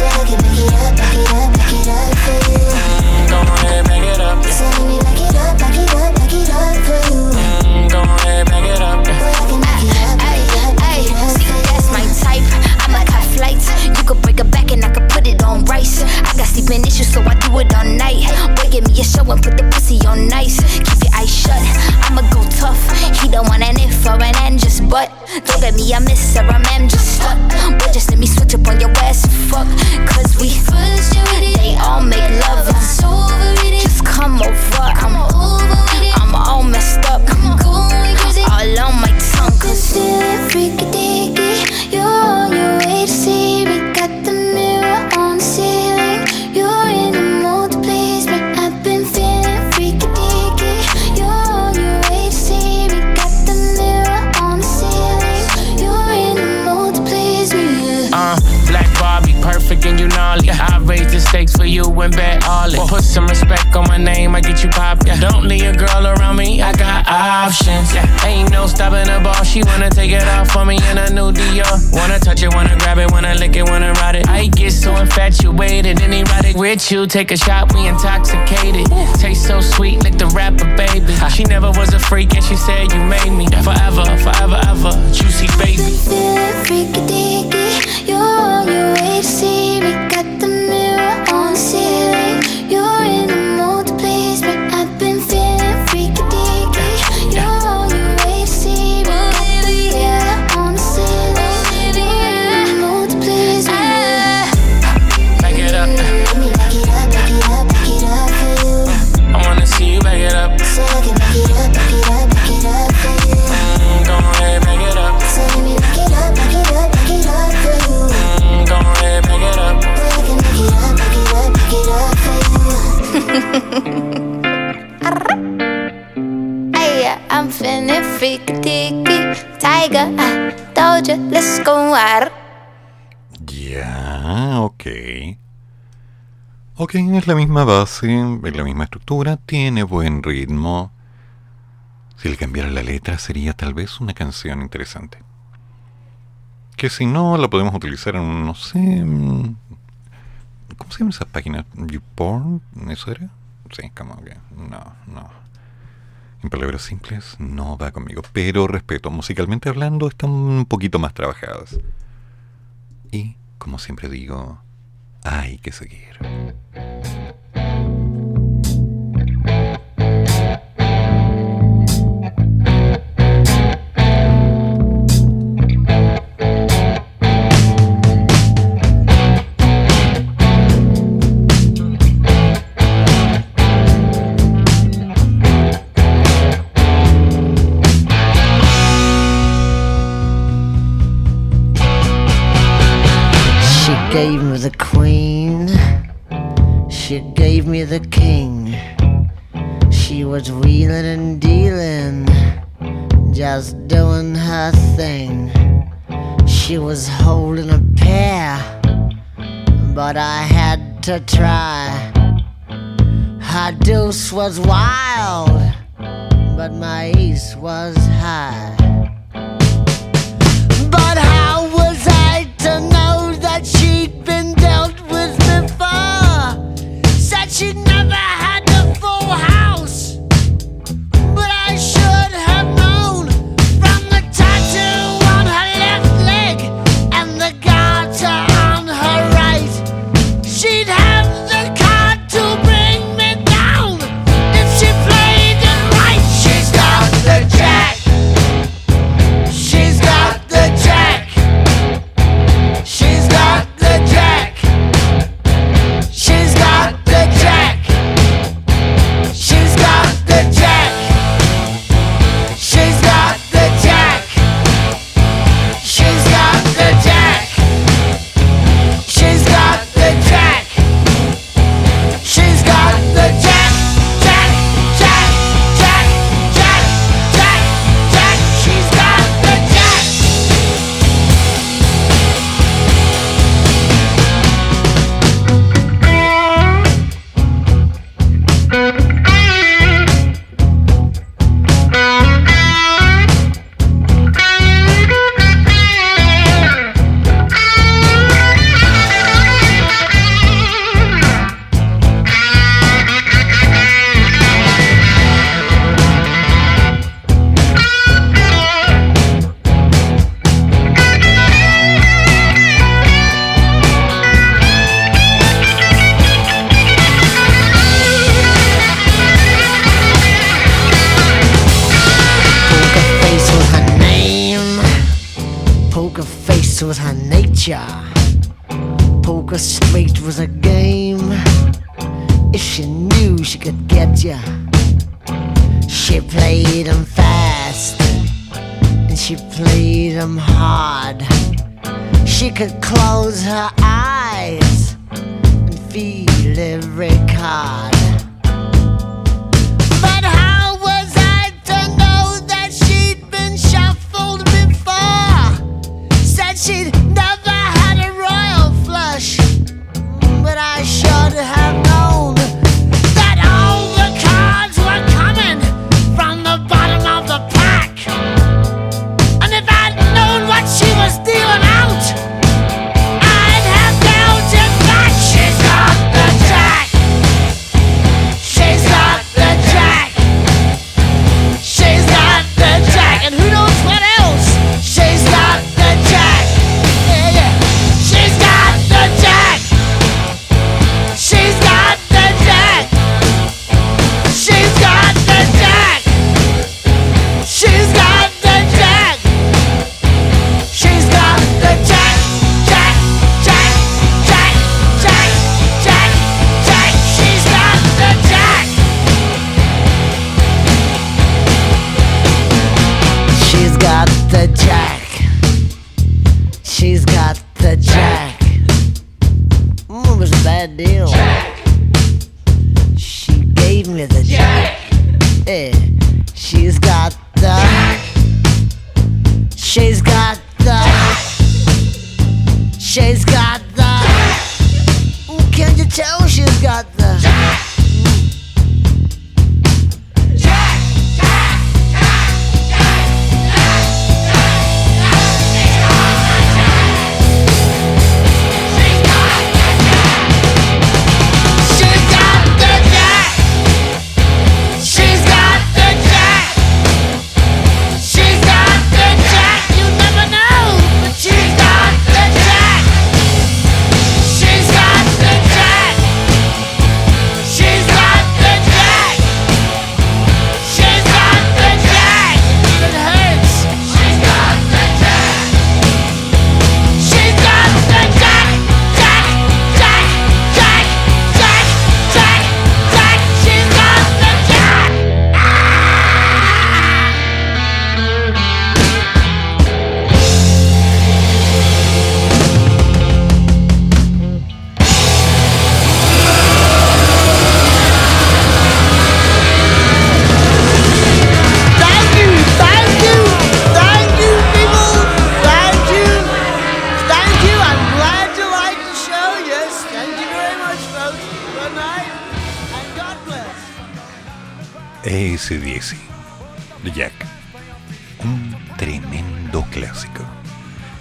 Speaker 23: Back it up.
Speaker 24: Say I can back it up, back it up, back it up you.
Speaker 23: Mm, Go back it up.
Speaker 24: Me back it up, back it up, back it up for you.
Speaker 23: Mm, Go ahead, back it up.
Speaker 24: Ay,
Speaker 25: See, that's my type. I'ma cut flights. You could break a back and I could put it on rice. I got sleeping issues, so I do it all night. Boy, give me a show and put the pussy on nice. Keep your eyes shut. I'ma go tough. He don't want an if just but. Don't get me a miss or a man just stuck. Boy, just let me switch up on your ass fuck. Cause we they
Speaker 23: you and bet all it. Put some respect on my name, I get you pop. Yeah. Don't leave a girl around me, I got options. Yeah. Ain't no stopping the ball, she wanna take it off for me in a new Dior. Wanna touch it, wanna grab it, wanna lick it, wanna ride it. I get so infatuated and erotic with you. Take a shot, we intoxicated. Taste so sweet, like the rapper, baby. She never was a freak and she said you made me forever, forever, ever. Juicy baby.
Speaker 24: Feeling freaky deaky. You're on your way to see me.
Speaker 23: Go
Speaker 24: out.
Speaker 2: Ya, ok. Ok, es la misma base, es la misma estructura, tiene buen ritmo. Si le cambiara la letra sería tal vez una canción interesante. Que si no, la podemos utilizar en, no sé... ¿Cómo se llama esa página? ¿YouPorn? ¿Eso era? Sí, como que... No, no. En palabras simples, no va conmigo. Pero respeto, musicalmente hablando, están un poquito más trabajadas. Y, como siempre digo, hay que seguir.
Speaker 26: to try. Her deuce was wild, but my ace was high.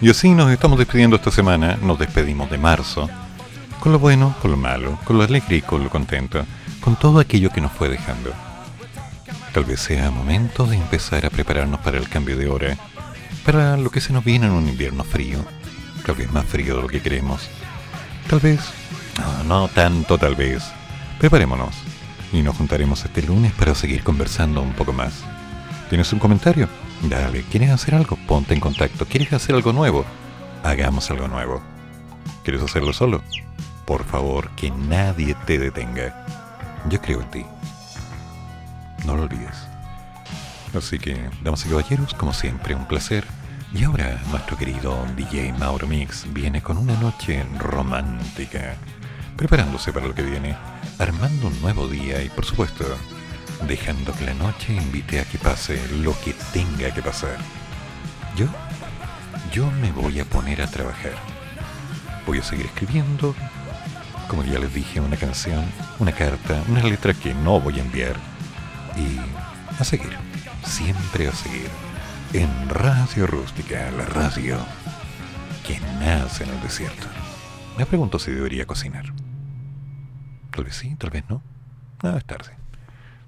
Speaker 2: Y así nos estamos despidiendo esta semana, nos despedimos de marzo, con lo bueno, con lo malo, con lo alegre y con lo contento, con todo aquello que nos fue dejando. Tal vez sea momento de empezar a prepararnos para el cambio de hora, para lo que se nos viene en un invierno frío, tal vez más frío de lo que queremos. Tal vez, no, no tanto tal vez. Preparémonos y nos juntaremos este lunes para seguir conversando un poco más. ¿Tienes un comentario? Dale, ¿quieres hacer algo? Ponte en contacto. ¿Quieres hacer algo nuevo? Hagamos algo nuevo. ¿Quieres hacerlo solo? Por favor, que nadie te detenga. Yo creo en ti. No lo olvides. Así que, damas y caballeros, como siempre, un placer. Y ahora nuestro querido DJ Mauro Mix viene con una noche romántica, preparándose para lo que viene, armando un nuevo día y por supuesto, dejando que la noche invite a que pase lo que tenga que pasar. Yo, yo me voy a poner a trabajar. Voy a seguir escribiendo, como ya les dije, una canción, una carta, una letra que no voy a enviar. Y a seguir, siempre a seguir. En Radio Rústica, la radio que nace en el desierto. Me pregunto si debería cocinar. Tal vez sí, tal vez no. No, es tarde.